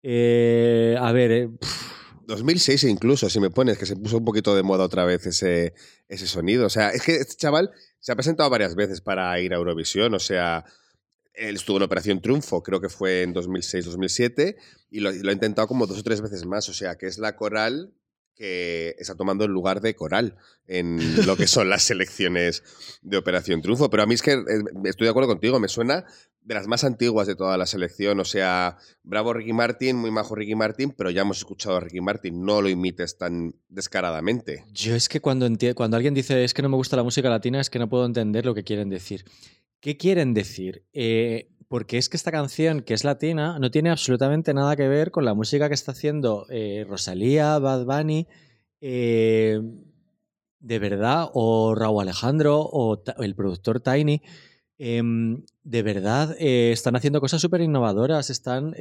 Eh, a ver, eh, pf, 2006 incluso, si me pones, que se puso un poquito de moda otra vez ese, ese sonido. O sea, es que este chaval se ha presentado varias veces para ir a Eurovisión. O sea, él estuvo en Operación Triunfo, creo que fue en 2006-2007, y lo, ha intentado como dos o tres veces más. O sea, que es la coral que está tomando el lugar de coral en lo que son las selecciones de Operación Triunfo. Pero a mí es que eh, estoy de acuerdo contigo, me suena de las más antiguas de toda la selección. O sea, bravo Ricky Martin, muy majo Ricky Martin, pero ya hemos escuchado a Ricky Martin, no lo imites tan descaradamente. yo es que cuando, cuando alguien dice es que no me gusta la música latina, es que no puedo entender lo que quieren decir. ¿Qué quieren decir? Eh, porque es que esta canción, que es latina, no tiene absolutamente nada que ver con la música que está haciendo eh, Rosalía, Bad Bunny, eh, de verdad, o Raúl Alejandro, o el productor Tiny. Em, de verdad, están haciendo cosas súper innovadoras, están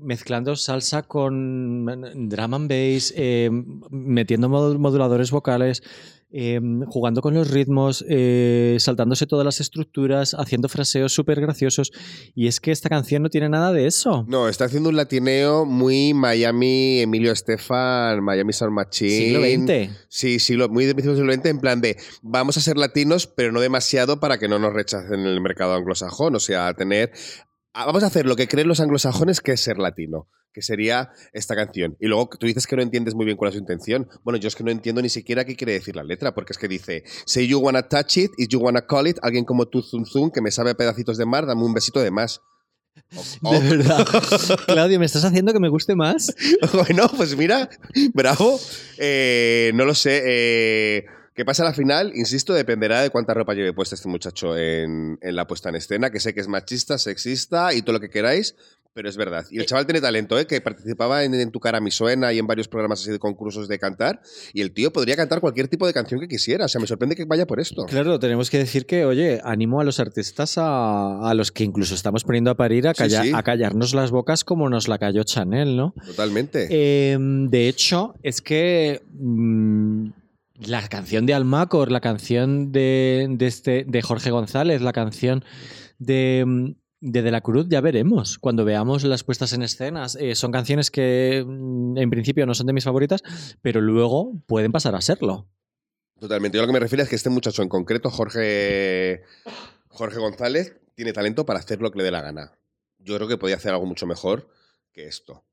mezclando salsa con mm, drum and bass, eh, metiendo mod- moduladores vocales, eh, jugando con los ritmos, eh, saltándose todas las estructuras, haciendo fraseos súper graciosos. Y es que esta canción no tiene nada de eso. No, está haciendo un latineo muy Miami, Emilio Estefan, Miami Sound Machine. Siglo XX. Sí, siglo, muy de principios del siglo XX, en plan de vamos a ser latinos, pero no demasiado para que no nos rechacen en el mercado anglosajón. O sea, tener. Ah, Vamos a hacer lo que creen los anglosajones que es ser latino, que sería esta canción. Y luego tú dices que no entiendes muy bien cuál es su intención. Bueno, yo es que no entiendo ni siquiera qué quiere decir la letra, porque es que dice: Say you wanna touch it, if you wanna call it, alguien como tú, Zum Zum, que me sabe a pedacitos de mar, dame un besito de más. Oh, De verdad. Claudio, ¿me estás haciendo que me guste más? Bueno, pues mira, bravo. Eh, no lo sé. eh, ¿Qué pasa a la final? Insisto, dependerá de cuánta ropa lleve puesta este muchacho en, en la puesta en escena, que sé que es machista, sexista y todo lo que queráis, pero es verdad. Y el chaval tiene talento, ¿eh? que participaba en, En Tu Cara Mi Suena y en varios programas así de concursos de cantar, y el tío podría cantar cualquier tipo de canción que quisiera. O sea, me sorprende que vaya por esto. Claro, tenemos que decir que, oye, animo a los artistas a, a los que incluso estamos poniendo a parir a, Sí, calla- sí. a callarnos las bocas como nos la cayó Chanel, ¿no? Totalmente. Eh, de hecho, es que mm, la canción de Almacor, la canción de, de este, de Jorge González, la canción de, de De la Cruz, ya veremos. Cuando veamos las puestas en escenas, eh, son canciones que mm, en principio no son de mis favoritas, pero luego pueden pasar a serlo. Totalmente. Yo lo que me refiero es que este muchacho en concreto, Jorge, Jorge González, tiene talento para hacer lo que le dé la gana. Yo creo que podía hacer algo mucho mejor que esto.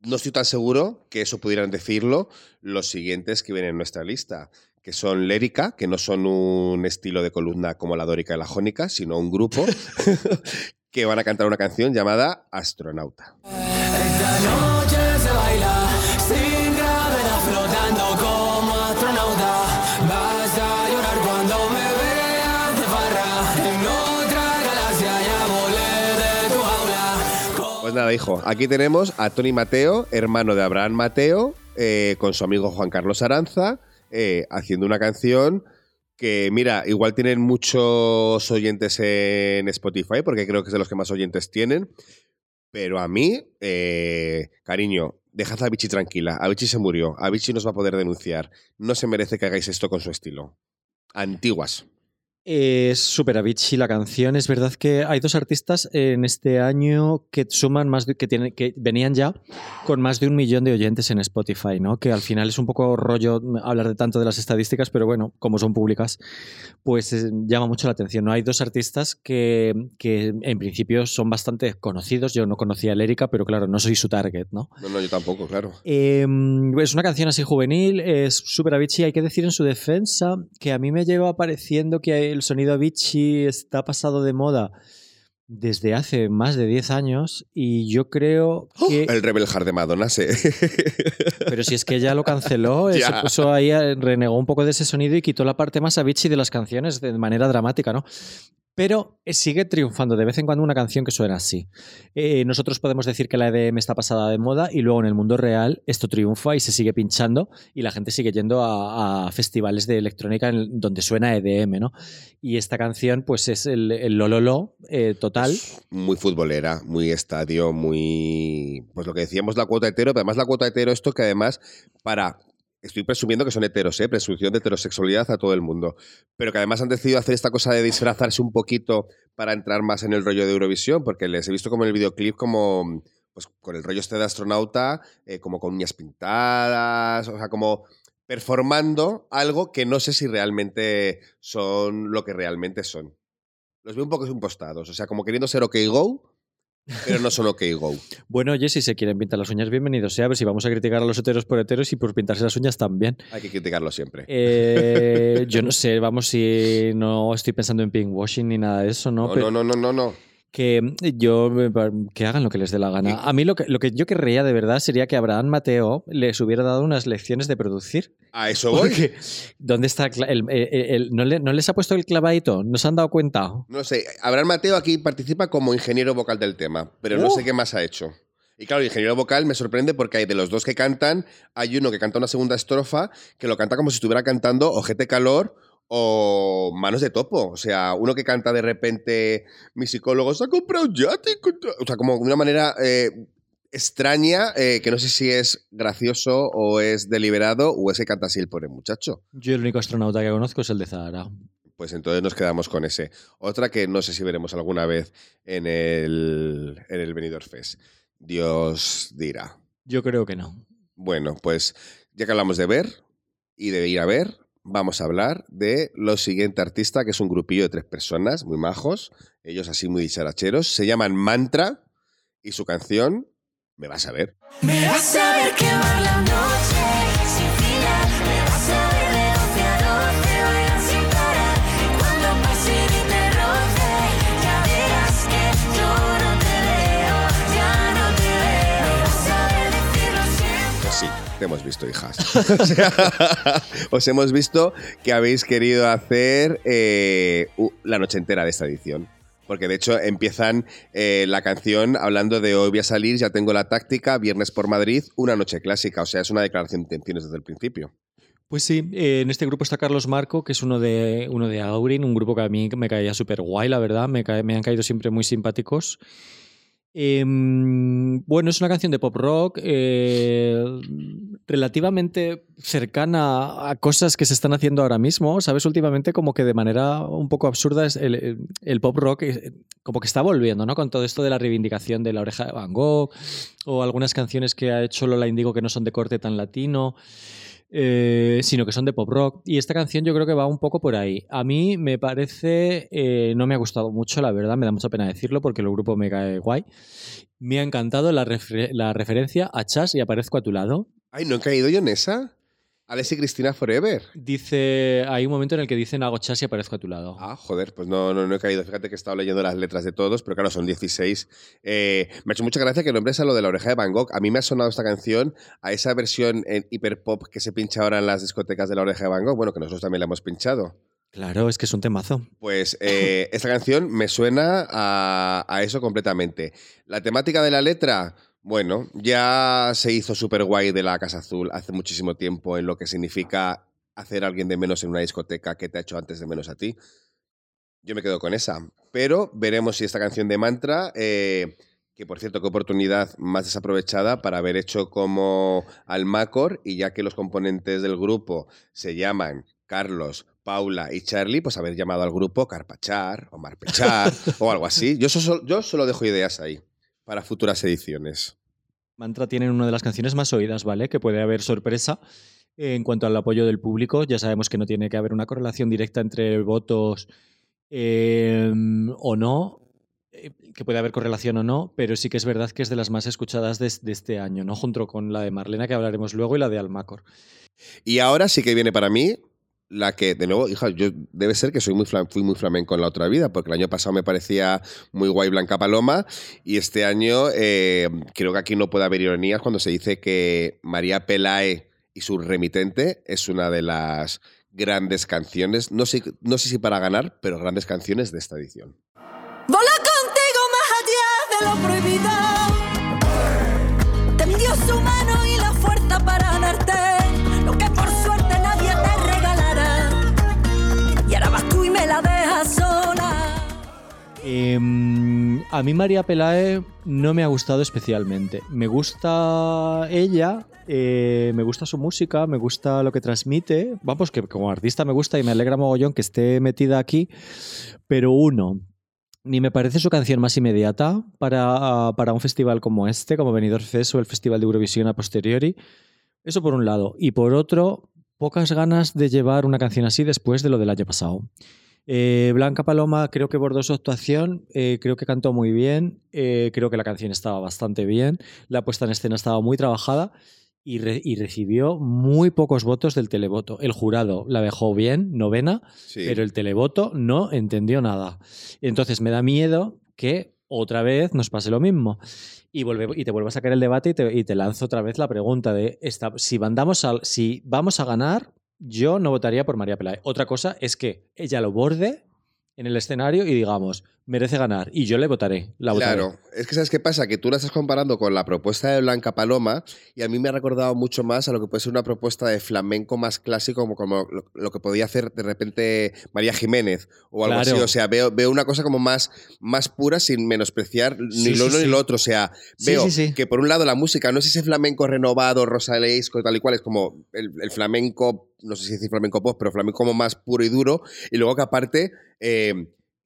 No estoy tan seguro que eso pudieran decirlo los siguientes que vienen en nuestra lista, que son Lérica, que no son un estilo de columna como la dórica y la jónica, sino un grupo que van a cantar una canción llamada Astronauta. Esta noche se baila sin nada, hijo, aquí tenemos a Tony Mateo, hermano de Abraham Mateo, eh, con su amigo Juan Carlos Aranza, eh, haciendo una canción que, mira, igual tienen muchos oyentes en Spotify, porque creo que es de los que más oyentes tienen, pero a mí, eh, cariño, dejad a Avicii tranquila. Avicii se murió, Avicii nos va a poder denunciar. No se merece que hagáis esto con su estilo. Antiguas. Es súper Avicii la canción. Es verdad que hay dos artistas en este año que suman más de, que, tienen, que venían ya con más de un millón de oyentes en Spotify, ¿no? Que al final es un poco rollo hablar de tanto de las estadísticas, pero bueno, como son públicas, pues eh, llama mucho la atención. ¿no? Hay dos artistas que, que en principio son bastante conocidos. Yo no conocía a Lérica, pero claro, no soy su target, ¿no? No, no, yo tampoco, claro. Eh, es una canción así juvenil, es súper Avicii. Hay que decir en su defensa que a mí me lleva pareciendo que el sonido Avicii está pasado de moda desde hace más de 10 años y yo creo que... El Rebel Heart de Madonna, sí. Pero si es que ella lo canceló, eh, se Ya. puso ahí, renegó un poco de ese sonido y quitó la parte más Avicii de las canciones de manera dramática, ¿no? Pero eh, sigue triunfando de vez en cuando una canción que suena así. Eh, nosotros podemos decir que la EDM está pasada de moda y luego en el mundo real esto triunfa y se sigue pinchando y la gente sigue yendo a, festivales de electrónica donde suena EDM, ¿no? Y esta canción pues es el, el lololo eh, total. muy futbolera, muy estadio, muy. Pues lo que decíamos, la cuota hetero, pero además la cuota hetero, esto que además, para. Estoy presumiendo que son heteros, ¿eh? presunción de heterosexualidad a todo el mundo. Pero que además han decidido hacer esta cosa de disfrazarse un poquito para entrar más en el rollo de Eurovisión, porque les he visto como en el videoclip, como. Pues con el rollo este de astronauta, eh, como con uñas pintadas, o sea, como performando algo que no sé si realmente son lo que realmente son. Los veo un poco impostados, o sea, como queriendo ser OK Go, pero no son OK Go. Bueno, oye, si se quieren pintar las uñas, bienvenidos sea. A ver si vamos a criticar a los heteros por heteros y por pintarse las uñas también. Hay que criticarlo siempre. Eh, yo no sé, vamos, si no estoy pensando en pinkwashing ni nada de eso, ¿no? No, Pero no, no, no, no, no. Que yo que hagan lo que les dé la gana. A mí lo que, lo que yo querría de verdad sería que Abraham Mateo les hubiera dado unas lecciones de producir. A eso voy. Porque, ¿dónde está el, ¿no, le- no les ha puesto el clavadito? ¿No se han dado cuenta? No sé, Abraham Mateo aquí participa como ingeniero vocal del tema, pero no Uh. sé qué más ha hecho. Y claro, el ingeniero vocal me sorprende porque hay de los dos que cantan, hay uno que canta una segunda estrofa que lo canta como si estuviera cantando Ojete Calor o manos de topo. O sea, uno que canta de repente, mi psicólogo se ha comprado un yate. contra-". O sea, como de una manera eh, extraña, eh, que no sé si es gracioso o es deliberado o es que canta así el pobre muchacho. Yo el único astronauta que conozco es el de Zahara. Pues entonces nos quedamos con ese. Otra que no sé si veremos alguna vez en el, en el Benidorm Fest. Dios dirá. Yo creo que no. Bueno, pues ya que hablamos de ver y de ir a ver, vamos a hablar de lo siguiente artista, que es un grupillo de tres personas, muy majos, ellos así muy dicharacheros. Se llaman Mantra y su canción, Me vas a ver. Me vas a ver quemar la noche te hemos visto, hijas. Os hemos visto que habéis querido hacer eh, la noche entera de esta edición. Porque de hecho empiezan eh, la canción hablando de hoy voy a salir, ya tengo la táctica, viernes por Madrid, una noche clásica. O sea, es una declaración de intenciones desde el principio. Pues sí, eh, en este grupo está Carlos Marco, que es uno de, uno de Aurin, un grupo que a mí me caía súper guay, la verdad, me, me han caído siempre muy simpáticos. Em, bueno, es una canción de pop rock eh, relativamente cercana a cosas que se están haciendo ahora mismo, ¿sabes? Últimamente como que de manera un poco absurda es el, el- pop rock eh, como que está volviendo, ¿no? Con todo esto de la reivindicación de la oreja de Van Gogh o algunas canciones que ha hecho Lola Indigo que no son de corte tan latino eh, sino que son de pop rock. Y esta canción yo creo que va un poco por ahí. A mí me parece, eh, no me ha gustado mucho, la verdad, me da mucha pena decirlo porque el grupo me cae guay. Me ha encantado la, la referencia a Chas y aparezco a tu lado. Ay, ¿no he caído yo en esa? Alex y Cristina Forever. Dice, hay un momento en el que dicen hago Chas y aparezco a tu lado. Ah, joder, pues no, no, no he caído. Fíjate que he estado leyendo las letras de todos, pero claro, son 16. Eh, me ha hecho mucha gracia que nombres a lo de la oreja de Van Gogh. A mí me ha sonado esta canción a esa versión en hiperpop que se pincha ahora en las discotecas de la oreja de Van Gogh. Bueno, que nosotros también la hemos pinchado. Claro, es que es un temazo. Pues eh, esta canción me suena a, a eso completamente. La temática de la letra, bueno, ya se hizo súper guay de la Casa Azul hace muchísimo tiempo en lo que significa hacer a alguien de menos en una discoteca que te ha hecho antes de menos a ti. Yo me quedo con esa. Pero veremos si esta canción de Mantra, eh, que por cierto, qué oportunidad más desaprovechada para haber hecho como Almacor, y ya que los componentes del grupo se llaman Carlos, Paula y Charlie, pues haber llamado al grupo Carpachar o Marpechar o algo así. Yo solo dejo ideas ahí para futuras ediciones. Mantra tienen una de las canciones más oídas, ¿vale? Que puede haber sorpresa en cuanto al apoyo del público. Ya sabemos que no tiene que haber una correlación directa entre votos eh, o no, eh, que puede haber correlación o no, pero sí que es verdad que es de las más escuchadas de, de este año, ¿no? Junto con la de Marlena, que hablaremos luego, y la de Almacor. Y ahora sí que viene para mí la que, de nuevo, hija, yo debe ser que soy muy fui muy flamenco en la otra vida, porque el año pasado me parecía muy guay Blanca Paloma, y este año eh, creo que aquí no puede haber ironías cuando se dice que María Pelae y su remitente es una de las grandes canciones, no sé, no sé si para ganar, pero grandes canciones de esta edición. Vola contigo más allá de lo prohibido. Y la fuerza para darte Em, a mí María Pelae no me ha gustado especialmente. Me gusta ella, eh, me gusta su música, me gusta lo que transmite. Vamos, que como artista me gusta y me alegra mogollón que esté metida aquí. Pero uno, ni me parece su canción más inmediata para, para un festival como este, como Benidorm Fest o el Festival de Eurovisión a posteriori. Eso por un lado. Y por otro, pocas ganas de llevar una canción así después de lo del año pasado. Eh, Blanca Paloma creo que bordó su actuación, eh, creo que cantó muy bien, eh, creo que la canción estaba bastante bien, la puesta en escena estaba muy trabajada y, re- y recibió muy pocos votos del televoto. El jurado la dejó bien, novena, Sí. pero el televoto no entendió nada. Entonces me da miedo que otra vez nos pase lo mismo. Y, y te vuelvo a sacar el debate y te, y te lanzo otra vez la pregunta de esta, si, mandamos al- si vamos a ganar, yo no votaría por María Pelae. Otra cosa es que ella lo borde en el escenario y digamos, merece ganar. Y yo le votaré. La votaré. Claro, es que ¿sabes qué pasa? Que tú la estás comparando con la propuesta de Blanca Paloma y a mí me ha recordado mucho más a lo que puede ser una propuesta de flamenco más clásico como, como lo, lo que podía hacer de repente María Jiménez o algo Claro. así. O sea, veo, veo una cosa como más, más pura sin menospreciar ni lo sí, uno ni lo otro. O sea, veo que por un lado la música no es ese flamenco renovado, rosalesco, tal y cual, es como el, el flamenco, no sé si decir flamenco pop, pero flamenco como más puro y duro. Y luego que aparte... eh,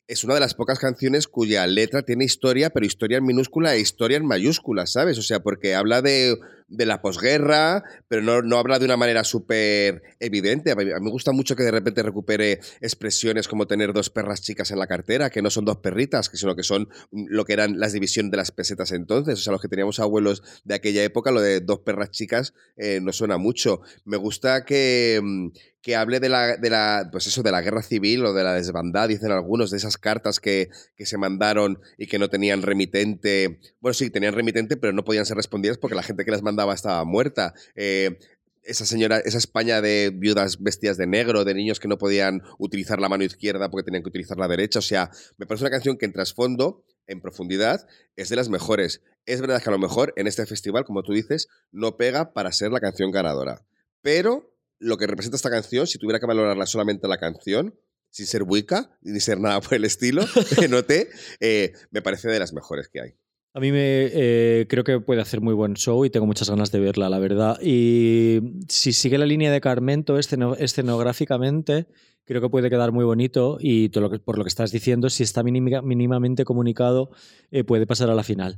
es una de las pocas canciones cuya letra tiene historia, pero historia en minúscula e historia en mayúscula, ¿sabes? O sea, porque habla de, de la posguerra, pero no, no habla de una manera súper evidente. A mí, me gusta mucho que de repente recupere expresiones como tener dos perras chicas en la cartera, que no son dos perritas, sino que son lo que eran las divisiones de las pesetas entonces. O sea, los que teníamos abuelos de aquella época, lo de dos perras chicas eh, no suena mucho. Me gusta que, mm, que hable de la, de la, pues eso, de la guerra civil o de la desbandada, dicen algunos, de esas cartas que, que se mandaron y que no tenían remitente. Bueno, sí, tenían remitente, pero no podían ser respondidas porque la gente que las mandaba estaba muerta. Eh, esa señora, esa España de viudas vestidas de negro, de niños que no podían utilizar la mano izquierda porque tenían que utilizar la derecha. O sea, me parece una canción que en trasfondo, en profundidad, es de las mejores. Es verdad que a lo mejor en este festival, como tú dices, no pega para ser la canción ganadora. Pero lo que representa esta canción, si tuviera que valorarla solamente la canción, sin ser Wicca, ni ser nada por el estilo, noté, eh, me parece de las mejores que hay. A mí me eh, creo que puede hacer muy buen show y tengo muchas ganas de verla, la verdad. Y si sigue la línea de Carmento esceno- escenográficamente, creo que puede quedar muy bonito y todo lo que- por lo que estás diciendo, si está mínima- mínimamente comunicado, eh, puede pasar a la final.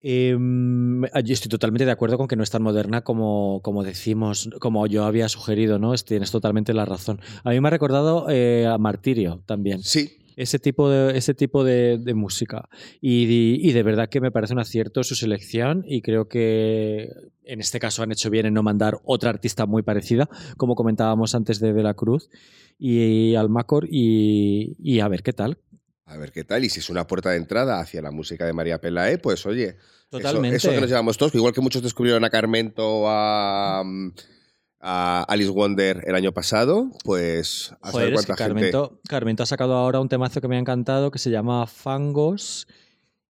Em, yo estoy totalmente de acuerdo con que no es tan moderna como, como decimos, como yo había sugerido, ¿no? Es- Tienes totalmente la razón. A mí me ha recordado eh, a Martirio también Sí, ese tipo de, ese tipo de, de música. Y, y de verdad que me parece un acierto su selección y creo que en este caso han hecho bien en no mandar otra artista muy parecida, como comentábamos antes de De la Cruz y Almacor, y, y a ver qué tal. a ver qué tal. Y si es una puerta de entrada hacia la música de María Pelae, pues oye, Totalmente. Eso, que nos llevamos todos, igual que muchos descubrieron a Carmento o a, mm, a Alice Wonder el año pasado, pues a Joder, saber es que gente. Carmento, Carmento ha sacado ahora un temazo que me ha encantado que se llama Fangos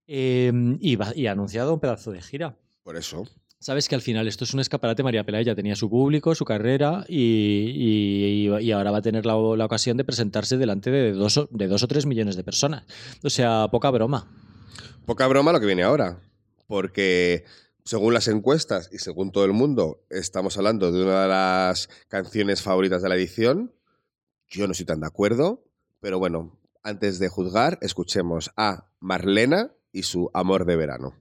eh, y, va- y ha anunciado un pedazo de gira. Por eso. Sabes que al final esto es un escaparate. María Pelae ya tenía su público, su carrera y, y- y ahora va a tener la, la ocasión de presentarse delante de dos, de dos o tres millones de personas. O sea, poca broma. Poca broma lo que viene ahora. Porque según las encuestas y según todo el mundo, estamos hablando de una de las canciones favoritas de la edición. Yo no estoy tan de acuerdo, pero bueno, antes de juzgar, escuchemos a Marlena y su amor de verano.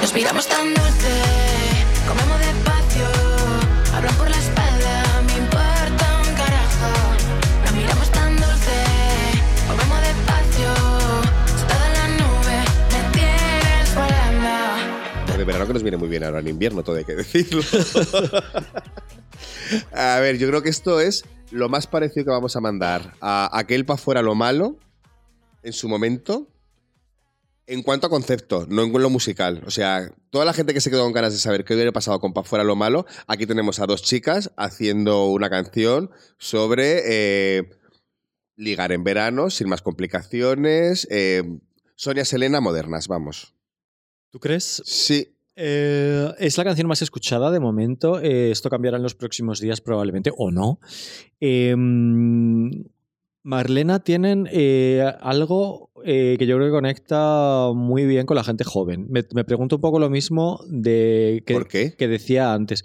Respiramos tan dulce, comemos despacio. Hablan por la de verano que nos viene muy bien ahora en invierno, todo hay que decirlo. a ver, yo creo que esto es lo más parecido que vamos a mandar a aquel pa' fuera lo malo en su momento. En cuanto a concepto, no en lo musical. O sea, toda la gente que se quedó con ganas de saber qué hubiera pasado con Pa' Fuera lo Malo, aquí tenemos a dos chicas haciendo una canción sobre eh, ligar en verano, sin más complicaciones. eh, Sonia Selena modernas, vamos. ¿Tú crees? Sí, Eh, es la canción más escuchada de momento. Eh, esto cambiará en los próximos días probablemente, o no. Eh, Marlena tienen eh, algo que yo creo que conecta muy bien con la gente joven. Me, me pregunto un poco lo mismo de que, ¿Por qué? que decía antes.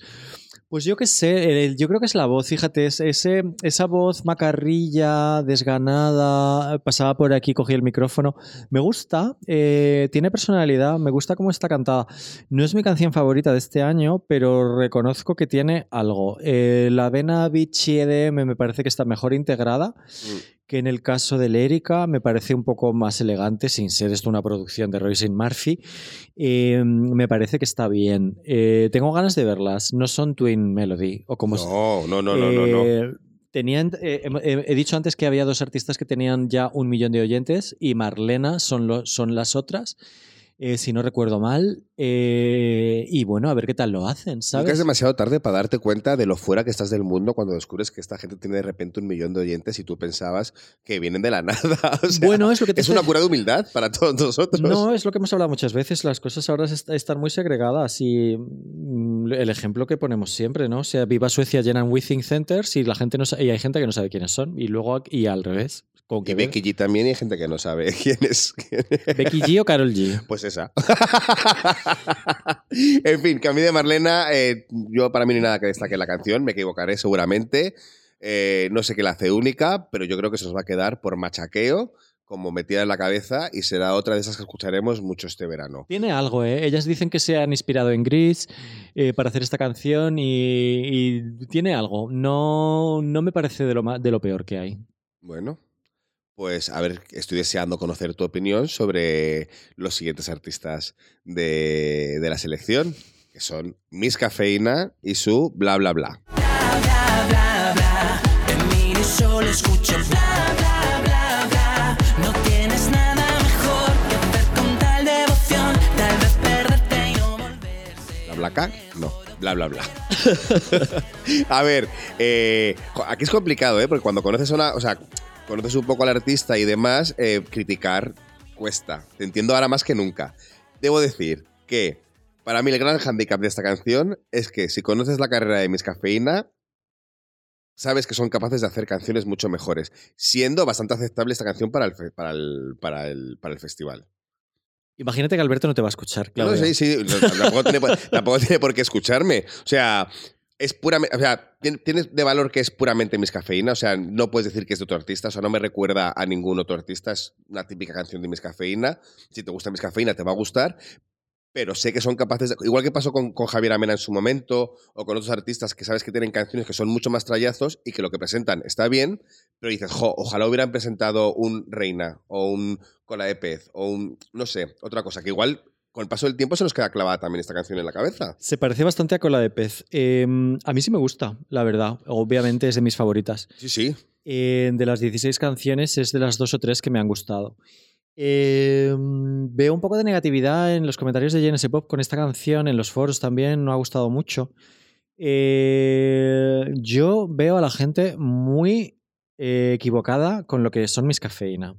Pues yo qué sé, yo creo que es la voz, fíjate, es ese, esa voz macarrilla, desganada, pasaba por aquí, cogí el micrófono. Me gusta, eh, tiene personalidad, me gusta cómo está cantada. No es mi canción favorita de este año, pero reconozco que tiene algo. Eh, la vena Beachy EDM me parece que está mejor integrada que en el caso de Lérica me parece un poco más elegante, sin ser esto una producción de Royce Murphy. Eh, me parece que está bien. Eh, tengo ganas de verlas. No son Twin Melody o como No, no, no, no, no, no. eh, Tenían, he- dicho antes que había dos artistas que tenían ya un millón de oyentes y Marlena son, lo- son las otras. Eh, si no recuerdo mal. Eh, y bueno, a ver qué tal lo hacen, Nunca ¿sabes? es demasiado tarde para darte cuenta de lo fuera que estás del mundo cuando descubres que esta gente tiene de repente un millón de oyentes y tú pensabas que vienen de la nada. O sea, bueno, es lo que te es una cura de humildad para todos nosotros. No, es lo que hemos hablado muchas veces. Las cosas ahora est- están muy segregadas y mm, el ejemplo que ponemos siempre, ¿no? O sea, viva Suecia llenan Withing Centers y la gente no y hay gente que no sabe quiénes son. Y luego y al revés. Con Y que Becky G también y hay gente que no sabe quién es. quién es. Becky G o Carol G. Pues esa. en fin, que a mí de Marlena, eh, yo para mí no hay nada que destaque en la canción, me equivocaré seguramente. Eh, no sé qué la hace única, pero yo creo que se nos va a quedar por machaqueo, como metida en la cabeza, y será otra de esas que escucharemos mucho este verano. Tiene algo, ¿eh? Ellas dicen que se han inspirado en Grease eh, para hacer esta canción y, y tiene algo. No, no me parece de lo, ma- de lo peor que hay. Bueno, pues a ver, estoy deseando conocer tu opinión sobre los siguientes artistas de, de la selección, que son Miss Cafeína y su bla bla bla. bla, bla, bla. Te miro y solo escucho bla, bla, bla, bla. No tienes nada mejor que hacer con tal devoción. Tal vez perderte y no volverse. ¿Bla bla ca? No, bla bla bla. a ver, eh, aquí es complicado, ¿eh? Porque cuando conoces a una. O sea, conoces un poco al artista y demás, eh, criticar cuesta. Te entiendo ahora más que nunca. Debo decir que para mí el gran handicap de esta canción es que si conoces la carrera de Miss Cafeína, sabes que son capaces de hacer canciones mucho mejores, siendo bastante aceptable esta canción para el, para el, para el, para el festival. Imagínate que Alberto no te va a escuchar, No, Claudia. sí, sí, no, tampoco, tiene, por- tampoco tiene por qué escucharme. O sea, es puramente, o sea, tien- tienes de valor que es puramente Miss Cafeína, o sea, no puedes decir que es de otro artista, o sea, no me recuerda a ningún otro artista, es una típica canción de Miss Cafeína. Si te gusta Miss Cafeína, te va a gustar. Pero sé que son capaces, de- igual que pasó con, con Javier Amena en su momento, o con otros artistas que sabes que tienen canciones que son mucho más trallazos y que lo que presentan está bien, pero dices, jo, ojalá hubieran presentado un Reina, o un Cola de Pez, o un, no sé, otra cosa, que igual con el paso del tiempo se nos queda clavada también esta canción en la cabeza. Se parece bastante a Cola de Pez. Eh, a mí sí me gusta, la verdad. Obviamente es de mis favoritas. Sí, sí. Eh, de las 16 canciones es de las dos o tres que me han gustado. Eh, veo un poco de negatividad en los comentarios de GNS Pop con esta canción, en los foros también, no ha gustado mucho. Eh, yo veo a la gente muy eh, equivocada con lo que son mis cafeína.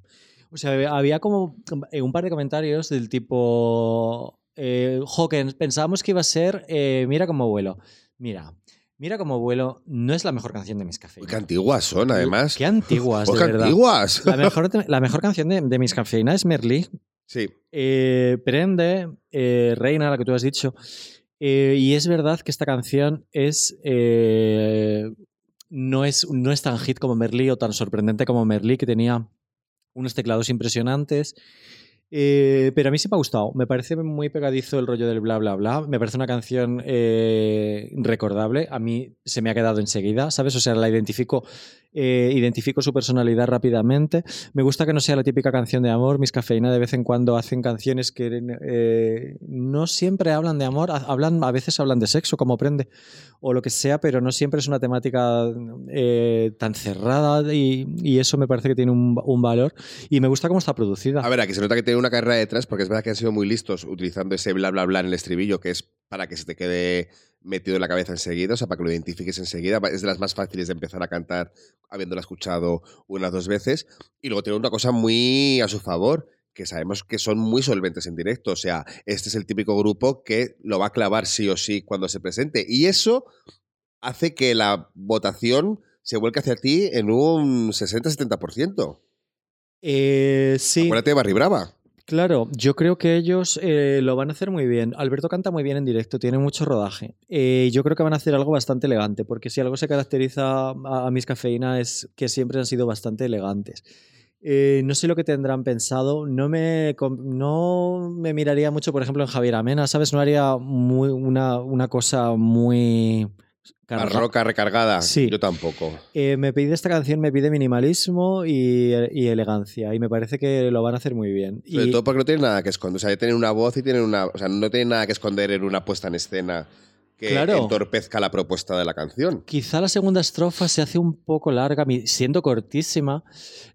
O sea, había como eh, un par de comentarios del tipo, eh, que pensábamos que iba a ser eh, Mira cómo vuelo. Mira, Mira cómo vuelo no es la mejor canción de mis cafeína. qué antiguas son, además. Qué antiguas, de qué verdad. antiguas. La mejor, la mejor canción de, de mis cafeína es Merlí. Sí. Eh, Prende, eh, Reina, la que tú has dicho. Eh, y es verdad que esta canción es, no, es, no es tan hit como Merlí o tan sorprendente como Merlí, que tenía unos teclados impresionantes. Eh, pero a mí sí me ha gustado. Me parece muy pegadizo el rollo del bla, bla, bla. Me parece una canción eh, recordable. A mí se me ha quedado enseguida, ¿sabes? O sea, la identifico, eh, identifico su personalidad rápidamente. Me gusta que no sea la típica canción de amor. Mis cafeína de vez en cuando hacen canciones que eh, no siempre hablan de amor. Ha- Hablan, a veces hablan de sexo, como prende, o lo que sea, pero no siempre es una temática eh, tan cerrada y, y eso me parece que tiene un, un valor. Y me gusta cómo está producida. A ver, aquí se nota que tiene una carrera detrás, porque es verdad que han sido muy listos utilizando ese bla bla bla en el estribillo, que es para que se te quede metido en la cabeza enseguida, o sea, para que lo identifiques enseguida. Es de las más fáciles de empezar a cantar habiéndola escuchado unas dos veces. Y luego tiene una cosa muy a su favor, que sabemos que son muy solventes en directo. O sea, este es el típico grupo que lo va a clavar sí o sí cuando se presente. Y eso hace que la votación se vuelque hacia ti en un 60-70%. Eh, sí. Acuérdate de Barry Brava. Claro, yo creo que ellos eh, lo van a hacer muy bien. Alberto canta muy bien en directo, tiene mucho rodaje. Eh, yo creo que van a hacer algo bastante elegante, porque si algo se caracteriza a, mis cafeína es que siempre han sido bastante elegantes. Eh, no sé lo que tendrán pensado. No me, no me miraría mucho, por ejemplo, en Javier Amena, ¿sabes? No haría una, una cosa muy... La carga- roca recargada. Sí. Yo tampoco. Eh, me pide esta canción, me pide minimalismo y, y elegancia, y me parece que lo van a hacer muy bien. Sobre Y- todo porque no tienen nada que esconder. O sea, tienen una voz y tienen una. O sea, no tienen nada que esconder en una puesta en escena que Claro. entorpezca la propuesta de la canción. Quizá la segunda estrofa se hace un poco larga, siendo cortísima,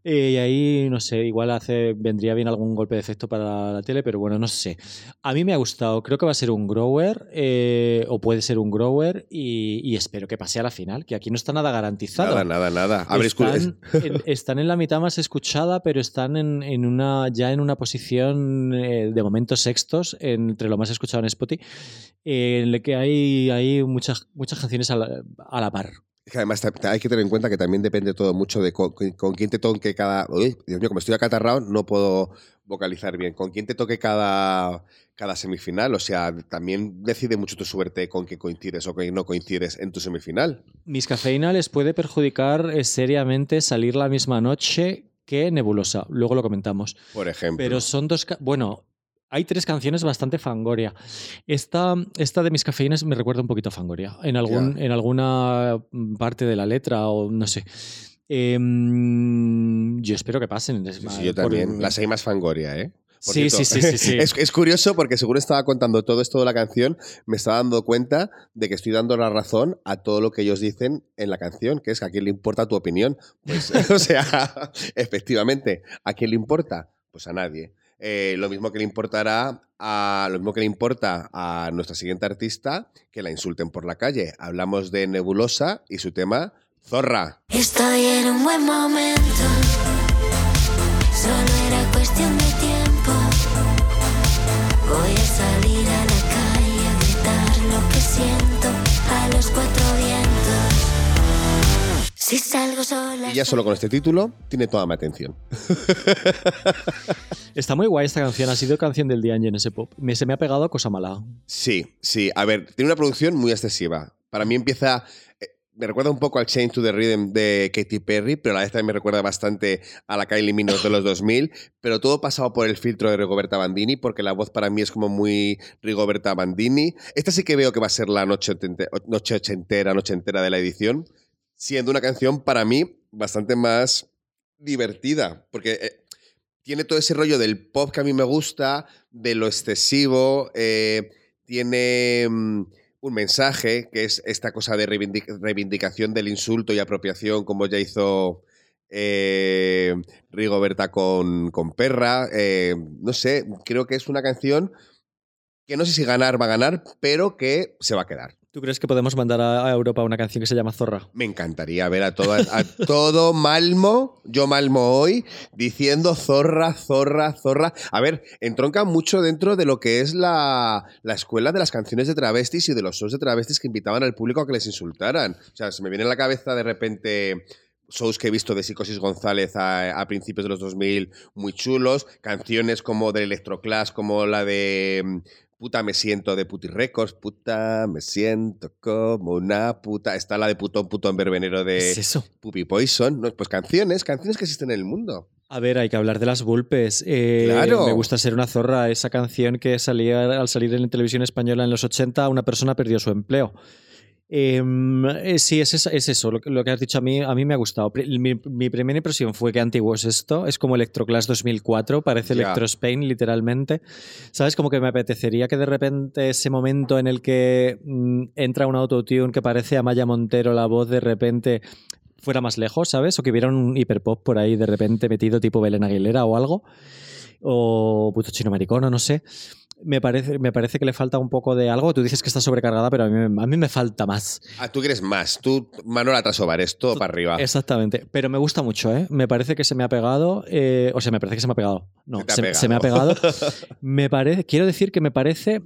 eh, y ahí, no sé, igual hace, vendría bien algún golpe de efecto para la tele, pero bueno, no sé. A mí me ha gustado, creo que va a ser un grower, eh, o puede ser un grower, y, y espero que pase a la final, que aquí no está nada garantizado. Nada, nada, nada. A ver, escu- están, en, están en la mitad más escuchada, pero están en, en una, ya en una posición eh, de momento sextos entre lo más escuchado en Spotify, en el que hay, hay muchas, muchas canciones a la, a la par. Es que además hay que tener en cuenta que también depende todo mucho de con, con- con quién te toque cada. Uy, Dios mío, como estoy acatarrado, no puedo vocalizar bien. Con quién te toque cada, cada semifinal. O sea, también decide mucho tu suerte con que coincides o que no coincides en tu semifinal. Mis cafeína les puede perjudicar eh, seriamente salir la misma noche que Nebulosa. Luego lo comentamos. Por ejemplo. Pero son dos. Bueno, hay tres canciones bastante Fangoria. Esta, esta de mis cafeínas me recuerda un poquito a Fangoria. En, algún, en alguna parte de la letra o no sé. Em, yo espero que pasen. Sí, sí, yo también. La más Fangoria, ¿eh? Por sí, sí, sí, sí. Es, es curioso porque según estaba contando todo esto de la canción, me estaba dando cuenta de que estoy dando la razón a todo lo que ellos dicen en la canción, que es que a quién le importa tu opinión. Pues, o sea, efectivamente, ¿a quién le importa? Pues a nadie. Eh, lo mismo que le importará a lo mismo que le importa a nuestra siguiente artista que la insulten por la calle. Hablamos de Nebulosa y su tema Zorra. Estoy en un buen momento. Si salgo sola. Y ya solo con este título tiene toda mi atención. Está muy guay esta canción. Ha sido canción del día en ese Pop. Me, se me ha pegado a cosa mala. Sí, sí. A ver, tiene una producción muy excesiva. Para mí empieza. eh, Me recuerda un poco al Change to the Rhythm de Katy Perry, pero a la vez también me recuerda bastante a la Kylie Minogue de los 2000. Pero todo pasado por el filtro de Rigoberta Bandini, porque la voz para mí es como muy Rigoberta Bandini. Esta sí que veo que va a ser la noche, noche ochentera, noche entera de la edición, siendo una canción para mí bastante más divertida, porque eh, tiene todo ese rollo del pop que a mí me gusta, de lo excesivo, eh, tiene mm, un mensaje que es esta cosa de reivindic- reivindicación del insulto y apropiación, como ya hizo eh, Rigoberta con, con Perra. eh, no sé, creo que es una canción que no sé si ganar va a ganar, pero que se va a quedar. ¿Tú crees que podemos mandar a Europa una canción que se llama Zorra? Me encantaría ver a, todas, a todo Malmo, yo Malmo hoy, diciendo zorra, zorra, zorra. A ver, entronca mucho dentro de lo que es la, la escuela de las canciones de travestis y de los shows de travestis que invitaban al público a que les insultaran. O sea, se me viene a la cabeza de repente shows que he visto de Psicosis González a, principios de los 2000 muy chulos, canciones como del Electroclass, como la de Puta me siento de Puti Records, puta me siento como una puta. Está la de putón, putón verbenero ¿Qué de es eso? Puppy Poison. ¿no? Pues canciones, canciones que existen en el mundo. A ver, hay que hablar de las Vulpes. Eh, Claro. Me gusta ser una zorra. Esa canción que salía al salir en televisión española en los 80, una persona perdió su empleo. Em, eh, sí, es, eso- es eso. Lo, que- lo que has dicho a mí, a mí me ha gustado. Mi, mi primera impresión fue que antiguo es esto. Es como Electroclass 2004, parece Ya. Electro Spain, literalmente. ¿Sabes? Como que me apetecería que de repente ese momento en el que mm, entra un autotune que parece a Maya Montero la voz, de repente fuera más lejos, ¿sabes? O que hubiera un hiperpop por ahí de repente metido tipo Belén Aguilera o algo. O puto chino maricono, no sé. Me parece, me parece que le falta un poco de algo. Tú dices que está sobrecargada, pero a mí, me- a mí me falta más. Ah, tú quieres más. Tú, Manuel Atrasobares, todo para arriba. Exactamente. Pero me gusta mucho, ¿eh? Me parece que se me ha pegado. eh, o sea, me parece que se me ha pegado. No, Se te ha se, pegado. se me ha pegado. me parece, quiero decir que me parece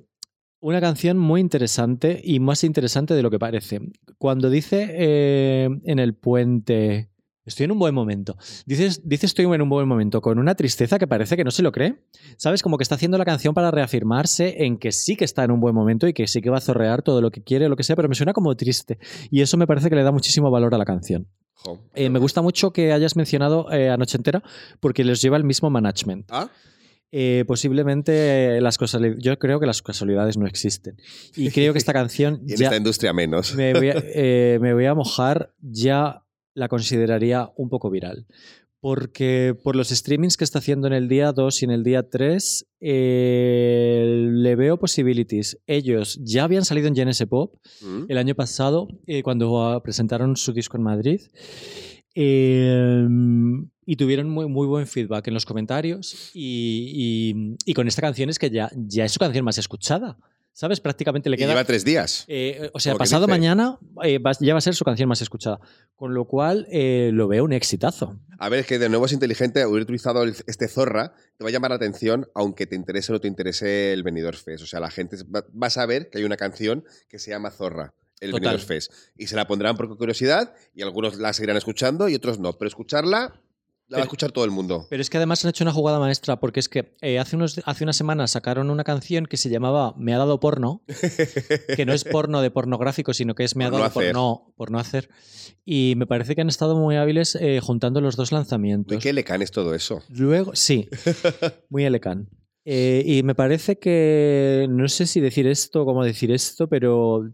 una canción muy interesante y más interesante de lo que parece. Cuando dice eh, en el puente. Estoy en un buen momento. Dices, dice estoy en un buen momento con una tristeza que parece que no se lo cree. ¿Sabes? Como que está haciendo la canción para reafirmarse en que sí que está en un buen momento y que sí que va a zorrear todo lo que quiere, lo que sea, pero me suena como triste. Y eso me parece que le da muchísimo valor a la canción. Eh, me gusta mucho que hayas mencionado eh, a Noche Entera porque les lleva el mismo management. Ah, Eh, posiblemente las casualidades. Yo creo que las casualidades no existen. Y creo que esta canción y en ya esta industria menos. me voy, a, eh, me voy a mojar, ya la consideraría un poco viral. Porque por los streamings que está haciendo en el día 2 y en el día 3, eh, le veo possibilities. Ellos ya habían salido en GNS Pop ¿Mm? el año pasado, eh, cuando ah, presentaron su disco en Madrid. Eh, y tuvieron muy, muy buen feedback en los comentarios. Y, y- y con esta canción es que ya, ya es su canción más escuchada. ¿Sabes? Prácticamente le Y queda. lleva tres días. Eh, o sea, pasado dice. mañana eh, va- ya va a ser su canción más escuchada. Con lo cual eh, lo veo un exitazo. A ver, es que de nuevo es inteligente haber utilizado el- este zorra, te va a llamar la atención, aunque te interese o no te interese el Benidorm Fest. O sea, la gente va, va a saber que hay una canción que se llama Zorra, el Total. Benidorm Fest. Y se la pondrán por curiosidad, y algunos la seguirán escuchando y otros no. Pero escucharla, la va a escuchar todo el mundo. Pero es que además han hecho una jugada maestra, porque es que eh, hace, unos, hace unas semanas sacaron una canción que se llamaba Me ha dado porno, que no es porno de pornográfico, sino que es Me ha no dado por no, por no hacer. Y me parece que han estado muy hábiles eh, juntando los dos lanzamientos. qué lecán es todo eso. Luego, sí, muy elecán. Eh, y me parece que, no sé si decir esto o cómo decir esto, pero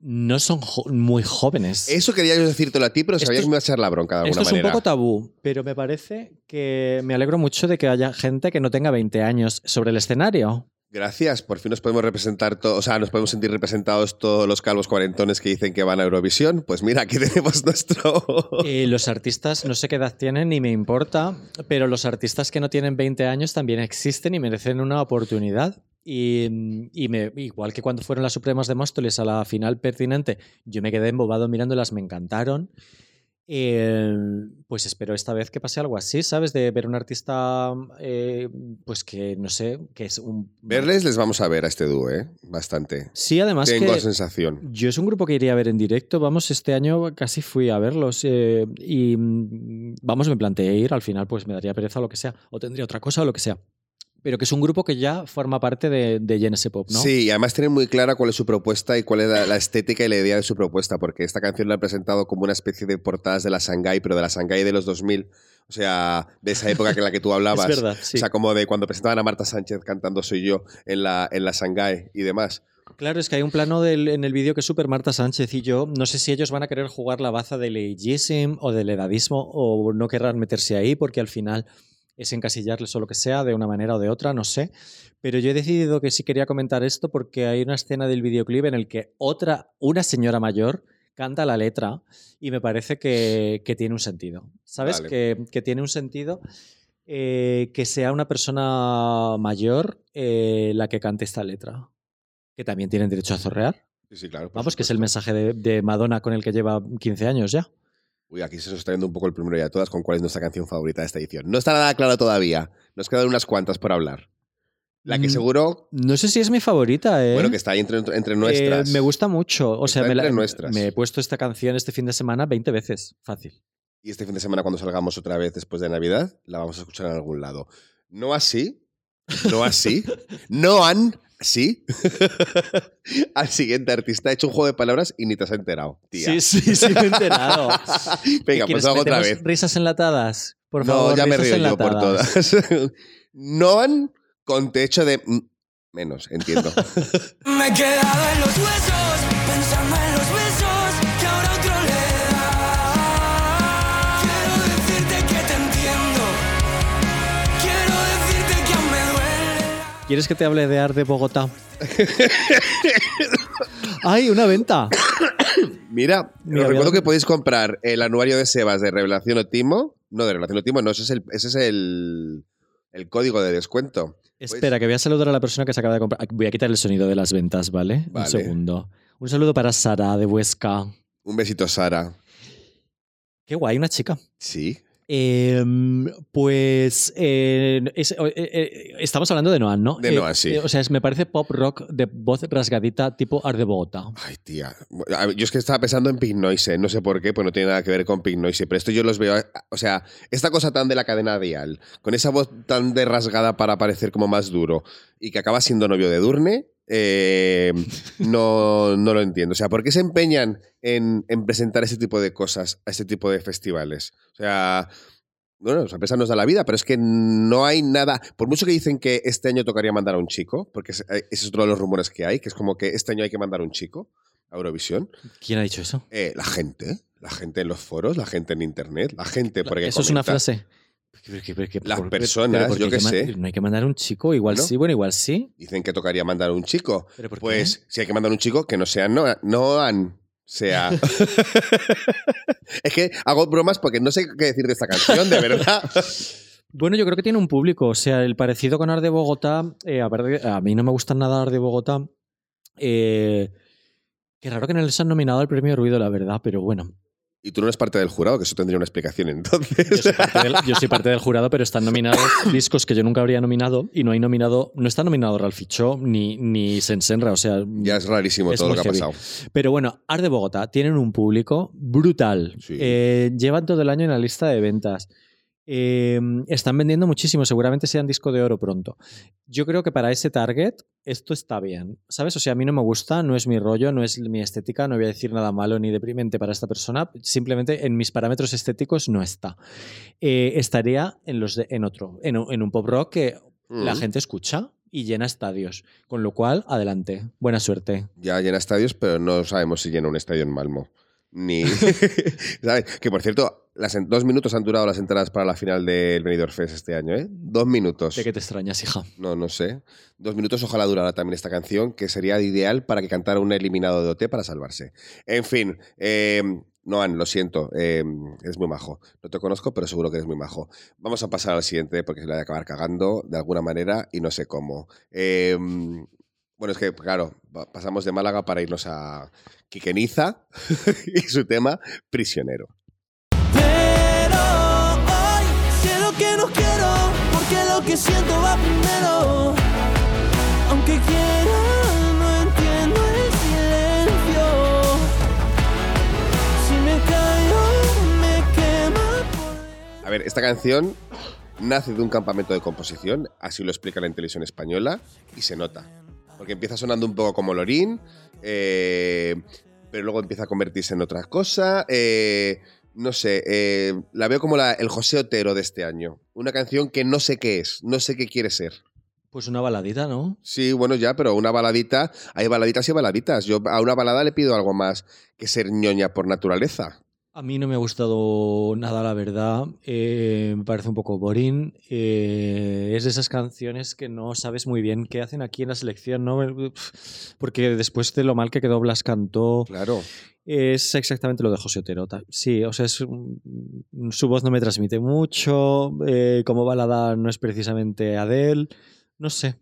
no son muy jóvenes. Eso quería yo decírtelo a ti, pero Esto sabía es- que me iba a echar la bronca de alguna Esto es manera. un poco tabú, pero me parece que me alegro mucho de que haya gente que no tenga 20 años sobre el escenario. Gracias, por fin nos podemos representar, to- o sea, nos podemos sentir representados todos los calvos cuarentones que dicen que van a Eurovisión. Pues mira, aquí tenemos nuestro... Eh, los artistas, no sé qué edad tienen ni me importa, pero los artistas que no tienen 20 años también existen y merecen una oportunidad. Y, y me- igual que cuando fueron las Supremas de Móstoles a la final pertinente, yo me quedé embobado mirándolas, me encantaron. Eh, pues espero esta vez que pase algo así, ¿sabes? De ver un artista, eh, pues que no sé, que es un. Verles les vamos a ver a este dúo, ¿eh? Bastante. Sí, además Tengo que. la sensación. Yo es un grupo que iría a ver en directo. Vamos, este año casi fui a verlos. eh, y mm, vamos, me planteé ir. Al final, pues me daría pereza o lo que sea. O tendría otra cosa o lo que sea. Pero que es un grupo que ya forma parte de, de GNS Pop, ¿no? Sí, y además tienen muy clara cuál es su propuesta y cuál es la, la estética y la idea de su propuesta, porque esta canción la han presentado como una especie de portadas de la Shanghai, pero de la Shanghai de los 2000. O sea, de esa época en la que tú hablabas. Es verdad, sí. O sea, como de cuando presentaban a Marta Sánchez cantando Soy yo en la, en la Shanghai y demás. Claro, es que hay un plano del- en el vídeo que es súper Marta Sánchez y yo. No sé si ellos van a querer jugar la baza del ageism o del edadismo o no querrán meterse ahí porque al final es encasillarles o lo que sea de una manera o de otra, no sé. Pero yo he decidido que sí quería comentar esto porque hay una escena del videoclip en el que otra, una señora mayor canta la letra y me parece que, que tiene un sentido. ¿Sabes? Vale. Que, que tiene un sentido eh, que sea una persona mayor eh, la que cante esta letra. Que también tienen derecho a zorrear. Sí, sí, claro. Vamos, que es el mensaje de, de Madonna con el que lleva 15 años ya. Uy, aquí se está viendo un poco el primero ya todas con cuál es nuestra canción favorita de esta edición. No está nada claro todavía. Nos quedan unas cuantas por hablar. La que Mm, seguro, No sé si es mi favorita, ¿eh? bueno, que está ahí entre, entre Eh, nuestras. me gusta mucho. O sea, me, la- nuestras. me he puesto esta canción este fin de semana 20 veces. Fácil. Y este fin de semana, cuando salgamos otra vez después de Navidad, la vamos a escuchar en algún lado. No así, no así, no han sí. Al siguiente artista ha hecho un juego de palabras y ni te has enterado, tía. Sí, sí, sí, me he enterado. Venga, ¿Qué pues hago otra vez. risas enlatadas? Por no, favor, ya me río yo por enlatadas. todas. no han con techo de menos, entiendo. Me he quedado en los huesos, pensando en los besos ¿Quieres que te hable de Art de Bogotá? ¡Ay, una venta! Mira, Mira, os recuerdo que podéis comprar el anuario de Sebas de Revelación Otimo. No, de Revelación Otimo, no, ese es el, ese es el, el código de descuento. Espera, que voy a saludar a la persona que se acaba de comprar. Voy a quitar el sonido de las ventas, ¿vale? Vale. Un segundo. Un saludo para Sara de Huesca. Un besito, Sara. Qué guay, una chica. Sí. Em, pues eh, es- eh, eh, estamos hablando de Noan, ¿no? De Noan, sí. o sea, es- me parece pop rock de voz rasgadita tipo Art de Bogotá. Ay, tía. Yo es que estaba pensando en Pink Noise, no sé por qué, pues no tiene nada que ver con Pink Noise, pero esto yo los veo, o sea, esta cosa tan de la cadena dial, con esa voz tan de rasgada para parecer como más duro y que acaba siendo novio de Durne, eh, no, no lo entiendo. O sea, ¿por qué se empeñan en, en presentar ese tipo de cosas a este tipo de festivales? O sea... Bueno, esa empresa nos da la vida, pero es que no hay nada. Por mucho que dicen que este año tocaría mandar a un chico, porque ese ese es otro de los rumores que hay, que es como que este año hay que mandar a un chico a Eurovisión. ¿Quién ha dicho eso? Eh, la gente, la gente en los foros, la gente en internet, la gente por ahí que Eso es una frase. Las personas, yo qué sé. No hay que mandar un chico, igual ¿No? sí, bueno, igual sí. Dicen que tocaría mandar un chico. ¿Pero por qué? Pues si hay que mandar un chico, que no sea Noah- Noan. Sea. es que hago bromas porque no sé qué decir de esta canción, de verdad. Bueno, yo creo que tiene un público. O sea, el parecido con Ar de Bogotá, eh, a, ver, a mí no me gusta nada Ar de Bogotá. Eh, qué raro que no les han nominado al premio Ruido, la verdad, pero bueno. Y tú no eres parte del jurado, que eso tendría una explicación Yo entonces. soy, parte del, yo soy parte del jurado, pero están nominados discos que yo nunca habría nominado y no hay nominado, no está nominado Ralphie Cho ni, ni Sensenra, o sea, ya es rarísimo Es todo lo que ha pasado. Pero bueno, Art de Bogotá tienen un público brutal. Sí. Eh, llevan todo el año en la lista de ventas. Eh, están vendiendo muchísimo, seguramente sean disco de oro pronto. Yo creo que para ese target esto está bien, ¿sabes? O sea, a mí no me gusta, no es mi rollo, no es mi estética, no voy a decir nada malo ni deprimente para esta persona, simplemente en mis parámetros estéticos no está. Eh, estaría en, los de- en otro, en, un- en un pop rock que la Mm. gente escucha y llena estadios, con lo cual, adelante, buena suerte. Ya llena estadios, pero no sabemos si llena un estadio en Malmo. Ni. ¿Sabes? Que por cierto, las dos minutos han durado las entradas para la final del Benidorm Fest este año, ¿eh? Dos minutos. ¿De qué te extrañas, hija? No, no sé. Dos minutos, ojalá durara también esta canción, que sería ideal para que cantara un eliminado de OT para salvarse. En fin, eh, Noan, lo siento, eh, eres muy majo. No te conozco, pero seguro que eres muy majo. Vamos a pasar al siguiente porque se la voy a acabar cagando de alguna manera y no sé cómo. Eh, bueno, es que, claro, pa- pasamos de Málaga para irnos a Quiqueniza y su tema, Prisionero. Pero hoy sé lo que no quiero, porque lo que siento va primero. Aunque quiera, no entiendo el silencio. Si me callo, me quema por A ver, esta canción nace de un campamento de composición, así lo explica la televisión española, y se nota. Porque empieza sonando un poco como Lorín, eh, pero luego empieza a convertirse en otra cosa. eh, no sé, eh, la veo como la- el José Otero de este año. Una canción que no sé qué es, no sé qué quiere ser. Pues una baladita, ¿no? Sí, bueno, ya, pero una baladita, hay baladitas y baladitas. Yo a una balada le pido algo más que ser ñoña por naturaleza. A mí no me ha gustado nada, la verdad. Eh, me parece un poco boring. Eh, es de esas canciones que no sabes muy bien qué hacen aquí en la selección, ¿no? Porque después de lo mal que quedó Blas Cantó, Claro. es exactamente lo de José Otero. Sí, o sea, es, su voz no me transmite mucho. eh, como balada no es precisamente Adele. No sé. Sí,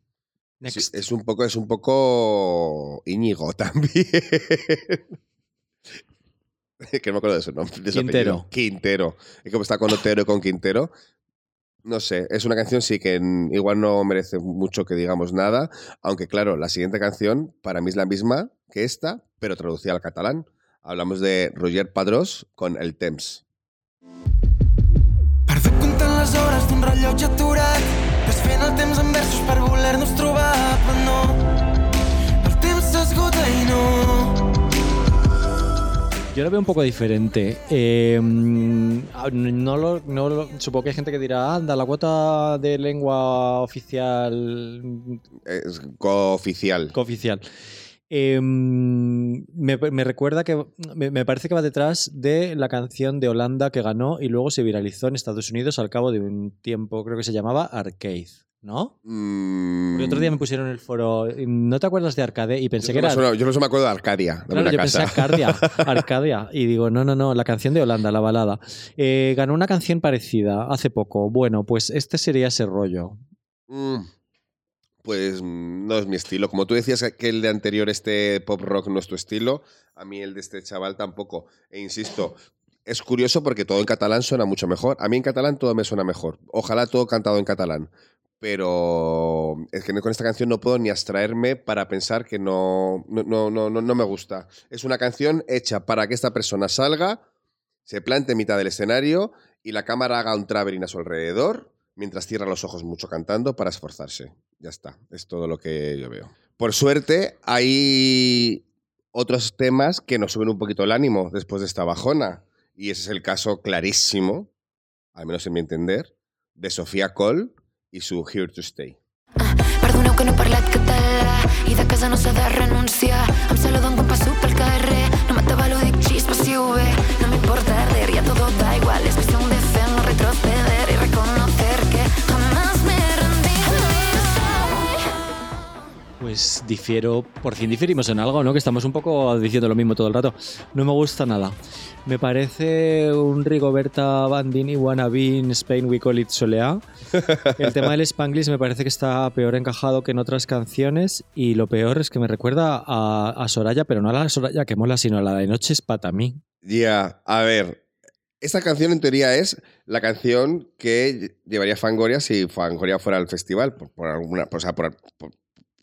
Next. es un poco, es un poco Íñigo también. que no me acuerdo de su nombre. de su Quintero. apellido. Quintero. Es como está con Otero y con Quintero. No sé, es una canción sí que igual no merece mucho que digamos nada, aunque claro, la siguiente canción para mí es la misma que esta, pero traducida al catalán. Hablamos de Roger Padrós con El Temps. Perdut comptant les hores d'un rellotge aturat desfent el temps en versos per voler-nos trobar però no el temps s'esgota i no Yo lo veo un poco diferente. Eh, no lo, no lo- supongo que hay gente que dirá, anda, la cuota de lengua oficial Es cooficial. cooficial. Eh, me, me recuerda que me, me parece que va detrás de la canción de Holanda que ganó y luego se viralizó en Estados Unidos al cabo de un tiempo, creo que se llamaba Arcade, ¿no? Mm, Porque otro día me pusieron en el foro, ¿no te acuerdas de Arcade? Y pensé yo, que no era... me, yo no me acuerdo de Arcadia. Claro, yo casa. pensé Arcadia, Arcadia. Y digo, no, no, no, la canción de Holanda, la balada. Eh, ganó una canción parecida hace poco. Bueno, pues este sería ese rollo. Mm, Pues mm, no es mi estilo. Como tú decías que el de anterior, este pop rock no es tu estilo, a mí el de este chaval tampoco. E insisto, es curioso porque todo en catalán suena mucho mejor. A mí en catalán todo me suena mejor. Ojalá todo cantado en catalán. Pero es que con esta canción no puedo ni abstraerme para pensar que no, no, no, no, me gusta. Es una canción hecha para que esta persona salga, se plante en mitad del escenario y la cámara haga un traveling a su alrededor mientras cierra los ojos mucho cantando para esforzarse. Ya está, es todo lo que yo veo. Por suerte, hay otros temas que nos suben un poquito el ánimo después de esta bajona. Y ese es el caso clarísimo, al menos en mi entender, de Sofía Cole y su Here to Stay. Perdoneu que no he parlat català i de casa no s'ha de renunciar. Em saluden quan passo pel carrer, no m'atabalo, dic chispas si ho ve. No m'importa arder, ya todo da igual, difiero, por fin diferimos en algo, ¿no? Que estamos un poco diciendo lo mismo todo el rato. No me gusta nada. Me parece un Rigoberta Bandini wannabe in Spain we call it Soleá. El tema del Spanglish me parece que está peor encajado que en otras canciones y lo peor es que me recuerda a, Soraya, pero no a la Soraya que mola, sino a la de Noches para mí. Ya, a ver. Esta canción en teoría es la canción que llevaría Fangoria si Fangoria fuera al festival. Por, alguna, o por-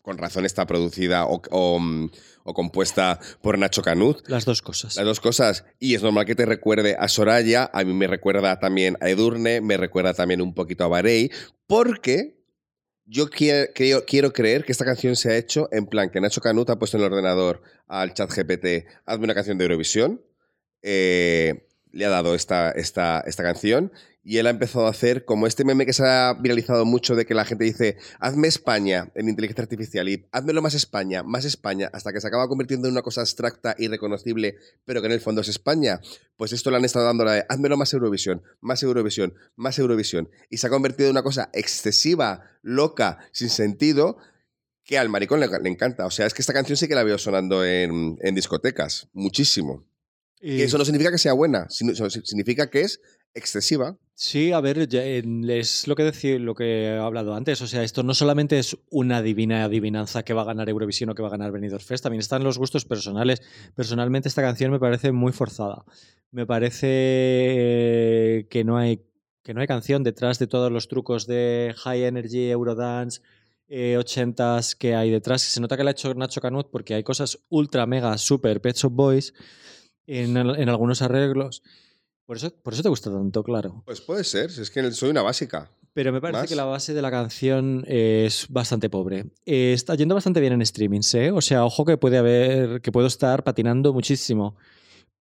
con razón está producida o, o, mm, o compuesta por Nacho Canut. Las dos cosas. Las dos cosas. Y es normal que te recuerde a Soraya. A mí me recuerda también a Edurne. Me recuerda también un poquito a Barei. Porque yo quiero, creo- quiero creer que esta canción se ha hecho en plan que Nacho Canut ha puesto en el ordenador al chat GPT, hazme una canción de Eurovisión. eh, le ha dado esta, esta, esta canción y él ha empezado a hacer como este meme que se ha viralizado mucho de que la gente dice, hazme España en inteligencia artificial y hazmelo más España, más España, hasta que se acaba convirtiendo en una cosa abstracta y reconocible, pero que en el fondo es España. Pues esto le han estado dando la de, hazmelo más Eurovisión, más Eurovisión, más Eurovisión. Y se ha convertido en una cosa excesiva, loca, sin sentido, que al maricón le, le encanta. O sea, es que esta canción sí que la veo sonando en, en discotecas, muchísimo. Y- Que eso no significa que sea buena, sino- significa que es excesiva. Sí, a ver, es lo que, decí- lo que he hablado antes. O sea, esto no solamente es una divina adivinanza que va a ganar Eurovisión o que va a ganar Benidorm Fest, también están los gustos personales. Personalmente, esta canción me parece muy forzada. Me parece que no hay, que no hay canción detrás de todos los trucos de High Energy, Eurodance, eh, 80s que hay detrás. Se nota que la ha hecho Nacho Canut porque hay cosas ultra, mega, super Pet Shop Boys en, en algunos arreglos. Por eso, por eso te gusta tanto, claro. Pues puede ser, si es que soy una básica. Pero me parece ¿Más? que la base de la canción es bastante pobre. Eh, está yendo bastante bien en streamings, ¿eh? O sea, ojo que puede haber, que puedo estar patinando muchísimo.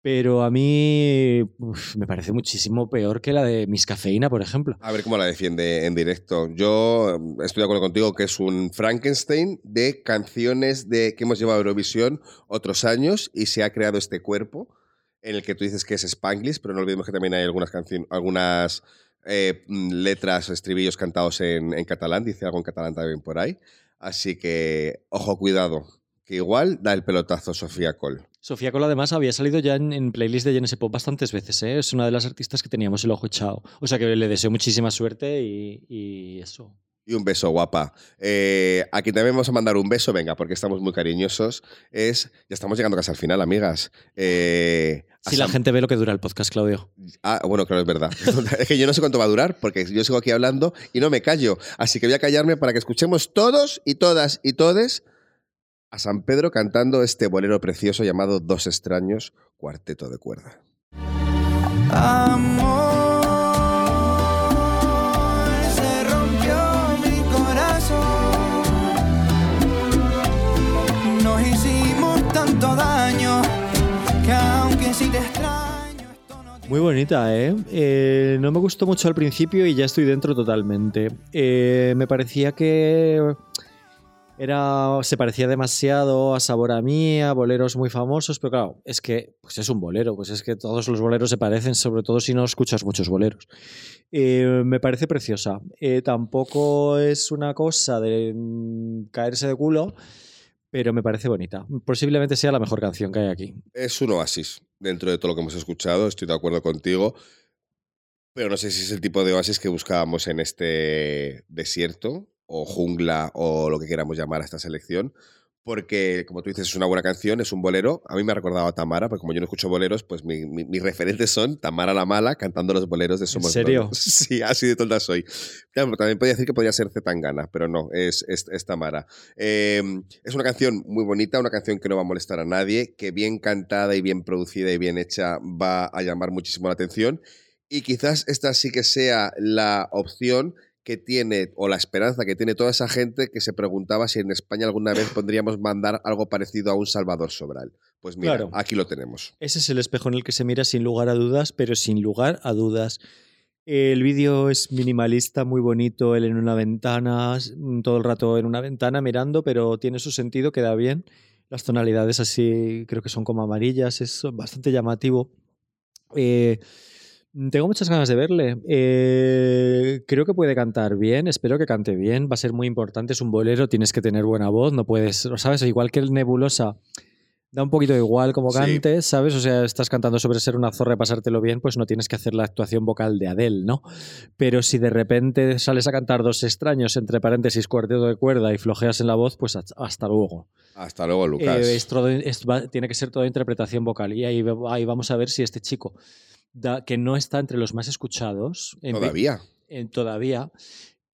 Pero a mí uf, me parece muchísimo peor que la de Miss Cafeína, por ejemplo. A ver cómo la defiende en directo. Yo eh, estoy de acuerdo contigo que es un Frankenstein de canciones de que hemos llevado a Eurovisión otros años y se ha creado este cuerpo en el que tú dices que es Spanglish, pero no olvidemos que también hay algunas canciones, algunas eh, mm, letras, estribillos cantados en, catalán, dice algo en catalán también por ahí. Así que, ojo, cuidado, que igual da el pelotazo Sofía Cole. Sofía Cola, además, había salido ya en, en playlist de Genesis Pop bastantes veces, ¿eh? Es una de las artistas que teníamos el ojo echado. O sea que le deseo muchísima suerte y eso. Y un beso, guapa. Eh, aquí también vamos a mandar un beso, venga, porque estamos muy cariñosos. Es, ya estamos llegando casi al final, amigas. Eh, Si la gente ve lo que dura el podcast, Claudio. Ah, bueno, claro, es verdad. es que yo no sé cuánto va a durar, porque yo sigo aquí hablando y no me callo. Así que voy a callarme para que escuchemos todos y todas y todes a San Pedro cantando este bolero precioso llamado Dos extraños, cuarteto de cuerda. Amor, Muy bonita, ¿eh? Eh, No me gustó mucho al principio y ya estoy dentro totalmente. Eh, me parecía que era, se parecía demasiado a Sabor a mí, a boleros muy famosos, pero claro, es que pues es un bolero, pues es que todos los boleros se parecen, sobre todo si no escuchas muchos boleros. Eh, me parece preciosa. Tampoco es una cosa de mm, caerse de culo, pero me parece bonita. Posiblemente sea la mejor canción que hay aquí. Es un oasis dentro de todo lo que hemos escuchado, estoy de acuerdo contigo. Pero no sé si es el tipo de oasis que buscábamos en este desierto o jungla o lo que queramos llamar a esta selección. Porque, como tú dices, es una buena canción, es un bolero. A mí me ha recordado a Tamara, porque como yo no escucho boleros, pues mi- mi- mis referentes son Tamara la Mala cantando los boleros de Somos serio? Nobles. Sí, así de tonta soy. Claro, también podría decir que podría ser Zetangana, pero no, es, es, es Tamara. Eh, es una canción muy bonita, una canción que no va a molestar a nadie, que bien cantada y bien producida y bien hecha va a llamar muchísimo la atención. Y quizás esta sí que sea la opción que tiene, o la esperanza que tiene toda esa gente que se preguntaba si en España alguna vez podríamos mandar algo parecido a un Salvador Sobral. Pues mira, Claro. aquí lo tenemos. Ese es el espejo en el que se mira sin lugar a dudas, pero sin lugar a dudas. El vídeo es minimalista, muy bonito, él en una ventana, todo el rato en una ventana mirando, pero tiene su sentido, queda bien. Las tonalidades así creo que son como amarillas, es bastante llamativo. Eh, Tengo muchas ganas de verle. Eh, creo que puede cantar bien, espero que cante bien. Va a ser muy importante, es un bolero, tienes que tener buena voz, no puedes, ¿sabes? Igual que el Nebulosa, da un poquito igual como Sí. cantes, ¿sabes? O sea, estás cantando sobre ser una zorra y pasártelo bien, pues no tienes que hacer la actuación vocal de Adele, ¿no? Pero si de repente sales a cantar dos extraños, entre paréntesis, cuarteto de cuerda y flojeas en la voz, pues hasta- hasta luego. Hasta luego, Lucas. Eh, es todo- es- va- tiene que ser toda interpretación vocal. Y ahí, ahí vamos a ver si este chico, da- que no está entre los más escuchados en- Todavía. en- todavía,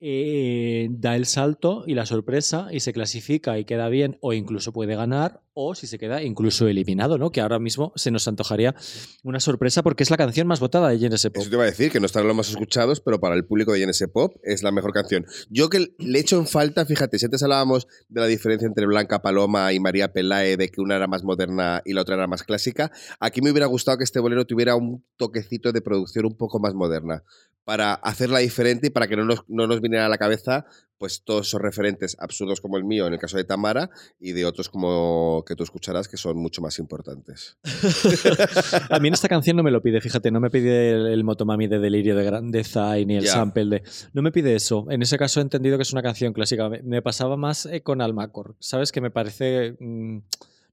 eh, da el salto y la sorpresa y se clasifica y queda bien o incluso puede ganar o si se queda incluso eliminado, ¿no? Que ahora mismo se nos antojaría una sorpresa porque es la canción más votada de Genesis Pop. Eso te iba a decir, que no están los más escuchados, pero para el público de GNS Pop es la mejor canción. Yo que le echo en falta, fíjate, si antes hablábamos de la diferencia entre Blanca Paloma y María Pelae, de que una era más moderna y la otra era más clásica, aquí me hubiera gustado que este bolero tuviera un toquecito de producción un poco más moderna, para hacerla diferente y para que no nos, no nos viniera a la cabeza pues todos esos referentes absurdos como el mío en el caso de Tamara y de otros como que tú escucharás que son mucho más importantes. A mí en esta canción no me lo pide, fíjate, no me pide el, el motomami de delirio de grandeza y ni el sample de... No me pide eso. En ese caso he entendido que es una canción clásica. Me, me pasaba más eh, con Almacor. ¿Sabes? Que me parece... mm,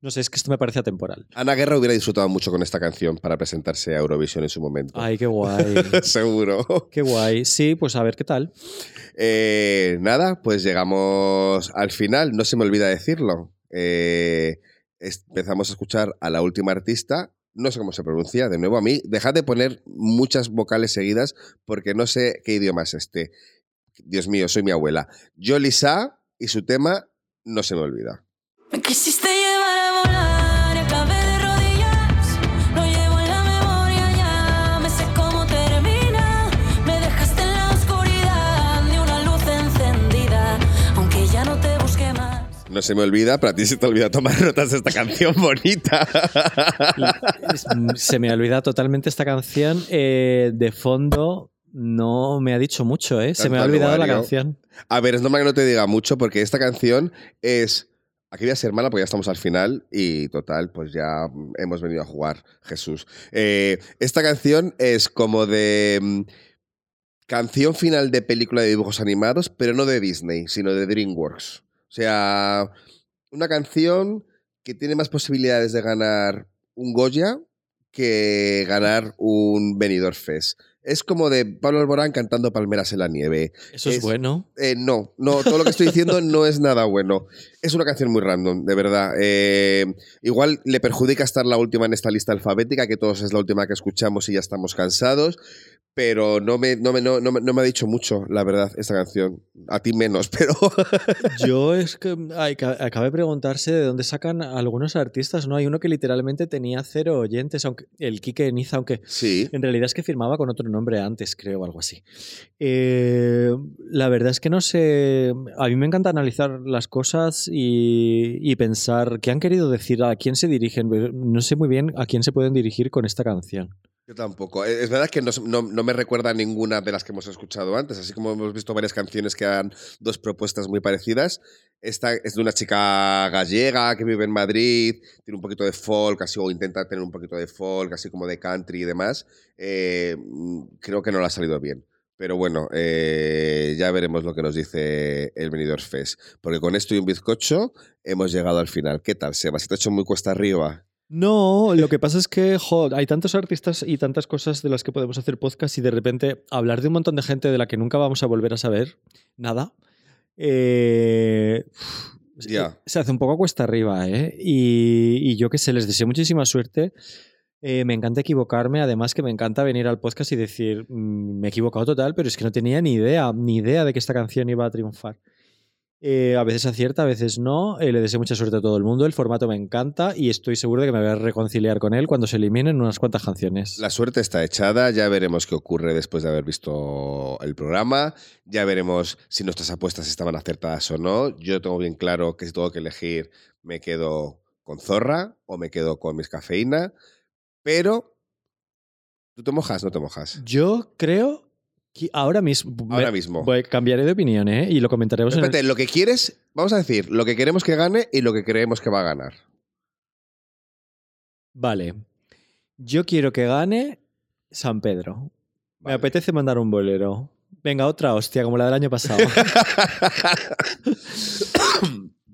no sé, es que esto me parece atemporal. Ana Guerra hubiera disfrutado mucho con esta canción para presentarse a Eurovisión en su momento. Ay, qué guay. Seguro. qué guay. Sí, pues a ver qué tal. Eh, nada, pues llegamos al final. No se me olvida decirlo. Eh, empezamos a escuchar a la última artista. No sé cómo se pronuncia, de nuevo a mí. Dejad de poner muchas vocales seguidas porque no sé qué idioma es este. Dios mío, soy mi abuela. Yolisa y su tema no se me olvida. Me quisiste No se me olvida, pero a ti se te olvida tomar notas de esta canción bonita. Se me olvida totalmente esta canción. eh, de fondo no me ha dicho mucho, ¿eh? Se me ha olvidado la canción. A ver, es normal que no te diga mucho porque esta canción es... Aquí voy a ser mala porque ya estamos al final y total, pues ya hemos venido a jugar, Jesús. Eh, esta canción es como de mm, canción final de película de dibujos animados, pero no de Disney, sino de DreamWorks. O sea, una canción que tiene más posibilidades de ganar un Goya que ganar un Benidorm Fest. Es como de Pablo Alborán cantando Palmeras en la nieve. Eso es, Es- bueno. Eh, no, no, todo lo que estoy diciendo no es nada bueno. Es una canción muy random, de verdad. Eh, igual le perjudica estar la última en esta lista alfabética, que todos es la última que escuchamos y ya estamos cansados. Pero no me, no me, no, no me, no me ha dicho mucho, la verdad, esta canción. A ti menos, pero. Yo es que ay, acabé de preguntarse de dónde sacan algunos artistas, ¿no? Hay uno que literalmente tenía cero oyentes, aunque el Quique Niza, aunque sí. en realidad es que firmaba con otro nombre antes, creo, o algo así. Eh, la verdad es que no sé. A mí me encanta analizar las cosas y, y pensar qué han querido decir, a quién se dirigen. No sé muy bien a quién se pueden dirigir con esta canción. Yo tampoco. Eh, Es verdad que no, no- no me recuerda ninguna de las que hemos escuchado antes, así como hemos visto varias canciones que dan dos propuestas muy parecidas. Esta es de una chica gallega que vive en Madrid, tiene un poquito de folk, así, o intenta tener un poquito de folk, así como de country y demás. Eh, creo que no le ha salido bien. Pero bueno, eh, ya veremos lo que nos dice el Benidorm Fest. Porque con esto y un bizcocho hemos llegado al final. ¿Qué tal, Seba? ¿Se ha hecho muy cuesta arriba? No, lo que pasa es que jo, hay tantos artistas y tantas cosas de las que podemos hacer podcast y de repente hablar de un montón de gente de la que nunca vamos a volver a saber nada. eh. Se hace un poco cuesta arriba, ¿eh? Y, y yo que sé, les deseo muchísima suerte. Eh, me encanta equivocarme, además que me encanta venir al podcast y decir, "Mm, me he equivocado total, pero es que no tenía ni idea, ni idea de que esta canción iba a triunfar. Eh, a veces acierta, a veces no. Eh, le deseo mucha suerte a todo el mundo. El formato me encanta y estoy seguro de que me voy a reconciliar con él cuando se eliminen unas cuantas canciones. La suerte está echada, ya veremos qué ocurre después de haber visto el programa, ya veremos si nuestras apuestas estaban acertadas o no. Yo tengo bien claro que si tengo que elegir me quedo con Zorra o me quedo con mis cafeína, pero ¿tú te mojas? ¿No te mojas? Yo creo ahora mismo. Ahora me- mismo. voy- cambiaré de opinión, ¿eh? Y lo comentaremos en el- Espérate, lo que quieres, vamos a decir, lo que queremos que gane y lo que creemos que va a ganar. Vale. Yo quiero que gane San Pedro. Me apetece mandar un bolero. Venga, otra hostia, como la del año pasado.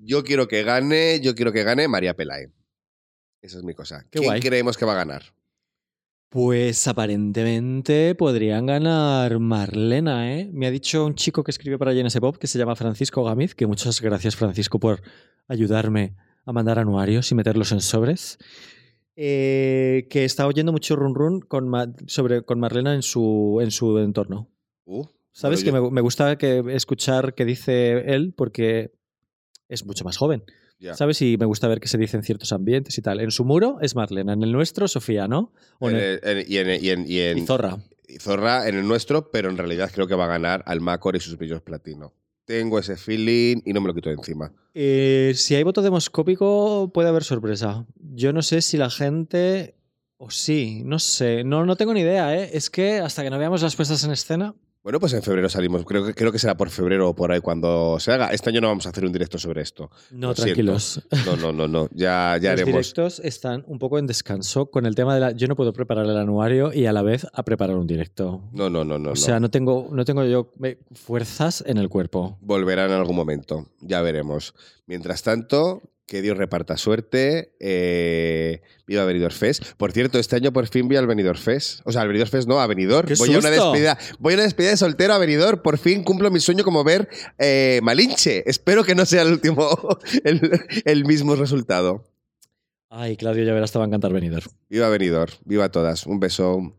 Yo quiero que gane, yo quiero que gane María Pelae. Esa es mi cosa. Qué ¿Quién guay. creemos que va a ganar? Pues aparentemente podrían ganar Marlena, ¿eh? Me ha dicho un chico que escribió para JNS Pop que se llama Francisco Gamiz, que muchas gracias Francisco por ayudarme a mandar anuarios y meterlos en sobres. eh, que está oyendo mucho run run con, Ma- sobre, con Marlena en su, en su entorno. Uh, ¿Sabes? que me, me gusta que escuchar qué dice él porque es mucho más joven. ¿Sabes? Y me gusta ver qué se dice en ciertos ambientes y tal. En su muro es Marlena, en el nuestro Sofía, ¿no? En el- y, en, y en- y en- y Zorra. y Zorra en el nuestro, pero en realidad creo que va a ganar al Macor y sus brillos platino. Tengo ese feeling y no me lo quito de encima. Eh, si hay voto demoscópico, puede haber sorpresa. Yo no sé si la gente. O sí, no sé. No, no tengo ni idea, ¿eh? Es que hasta que no veamos las puestas en escena. Bueno, pues en febrero salimos. Creo que, creo que será por febrero o por ahí cuando se haga. Este año no vamos a hacer un directo sobre esto. No, tranquilos. No, no, no, no. Ya, ya Los haremos. directos están un poco en descanso con el tema de la. Yo no puedo preparar el anuario y a la vez a preparar un directo. No, no, no, no. o no. sea, no tengo, no tengo yo eh, fuerzas en el cuerpo. Volverán en algún momento. Ya veremos. Mientras tanto, que Dios reparta suerte. eh, viva Benidorm Fest. Por cierto, este año por fin vi al Benidorm Fest. O sea, al Benidorm Fest no, a Benidorm. ¡Qué voy a una susto! despedida. Voy a una despedida de soltero a Benidorm. Por fin cumplo mi sueño como ver eh, Malinche. Espero que no sea el último, el, el mismo resultado. Ay, Claudio, ya verás, te va a encantar venidor. Viva Benidorm. Viva todas. Un beso.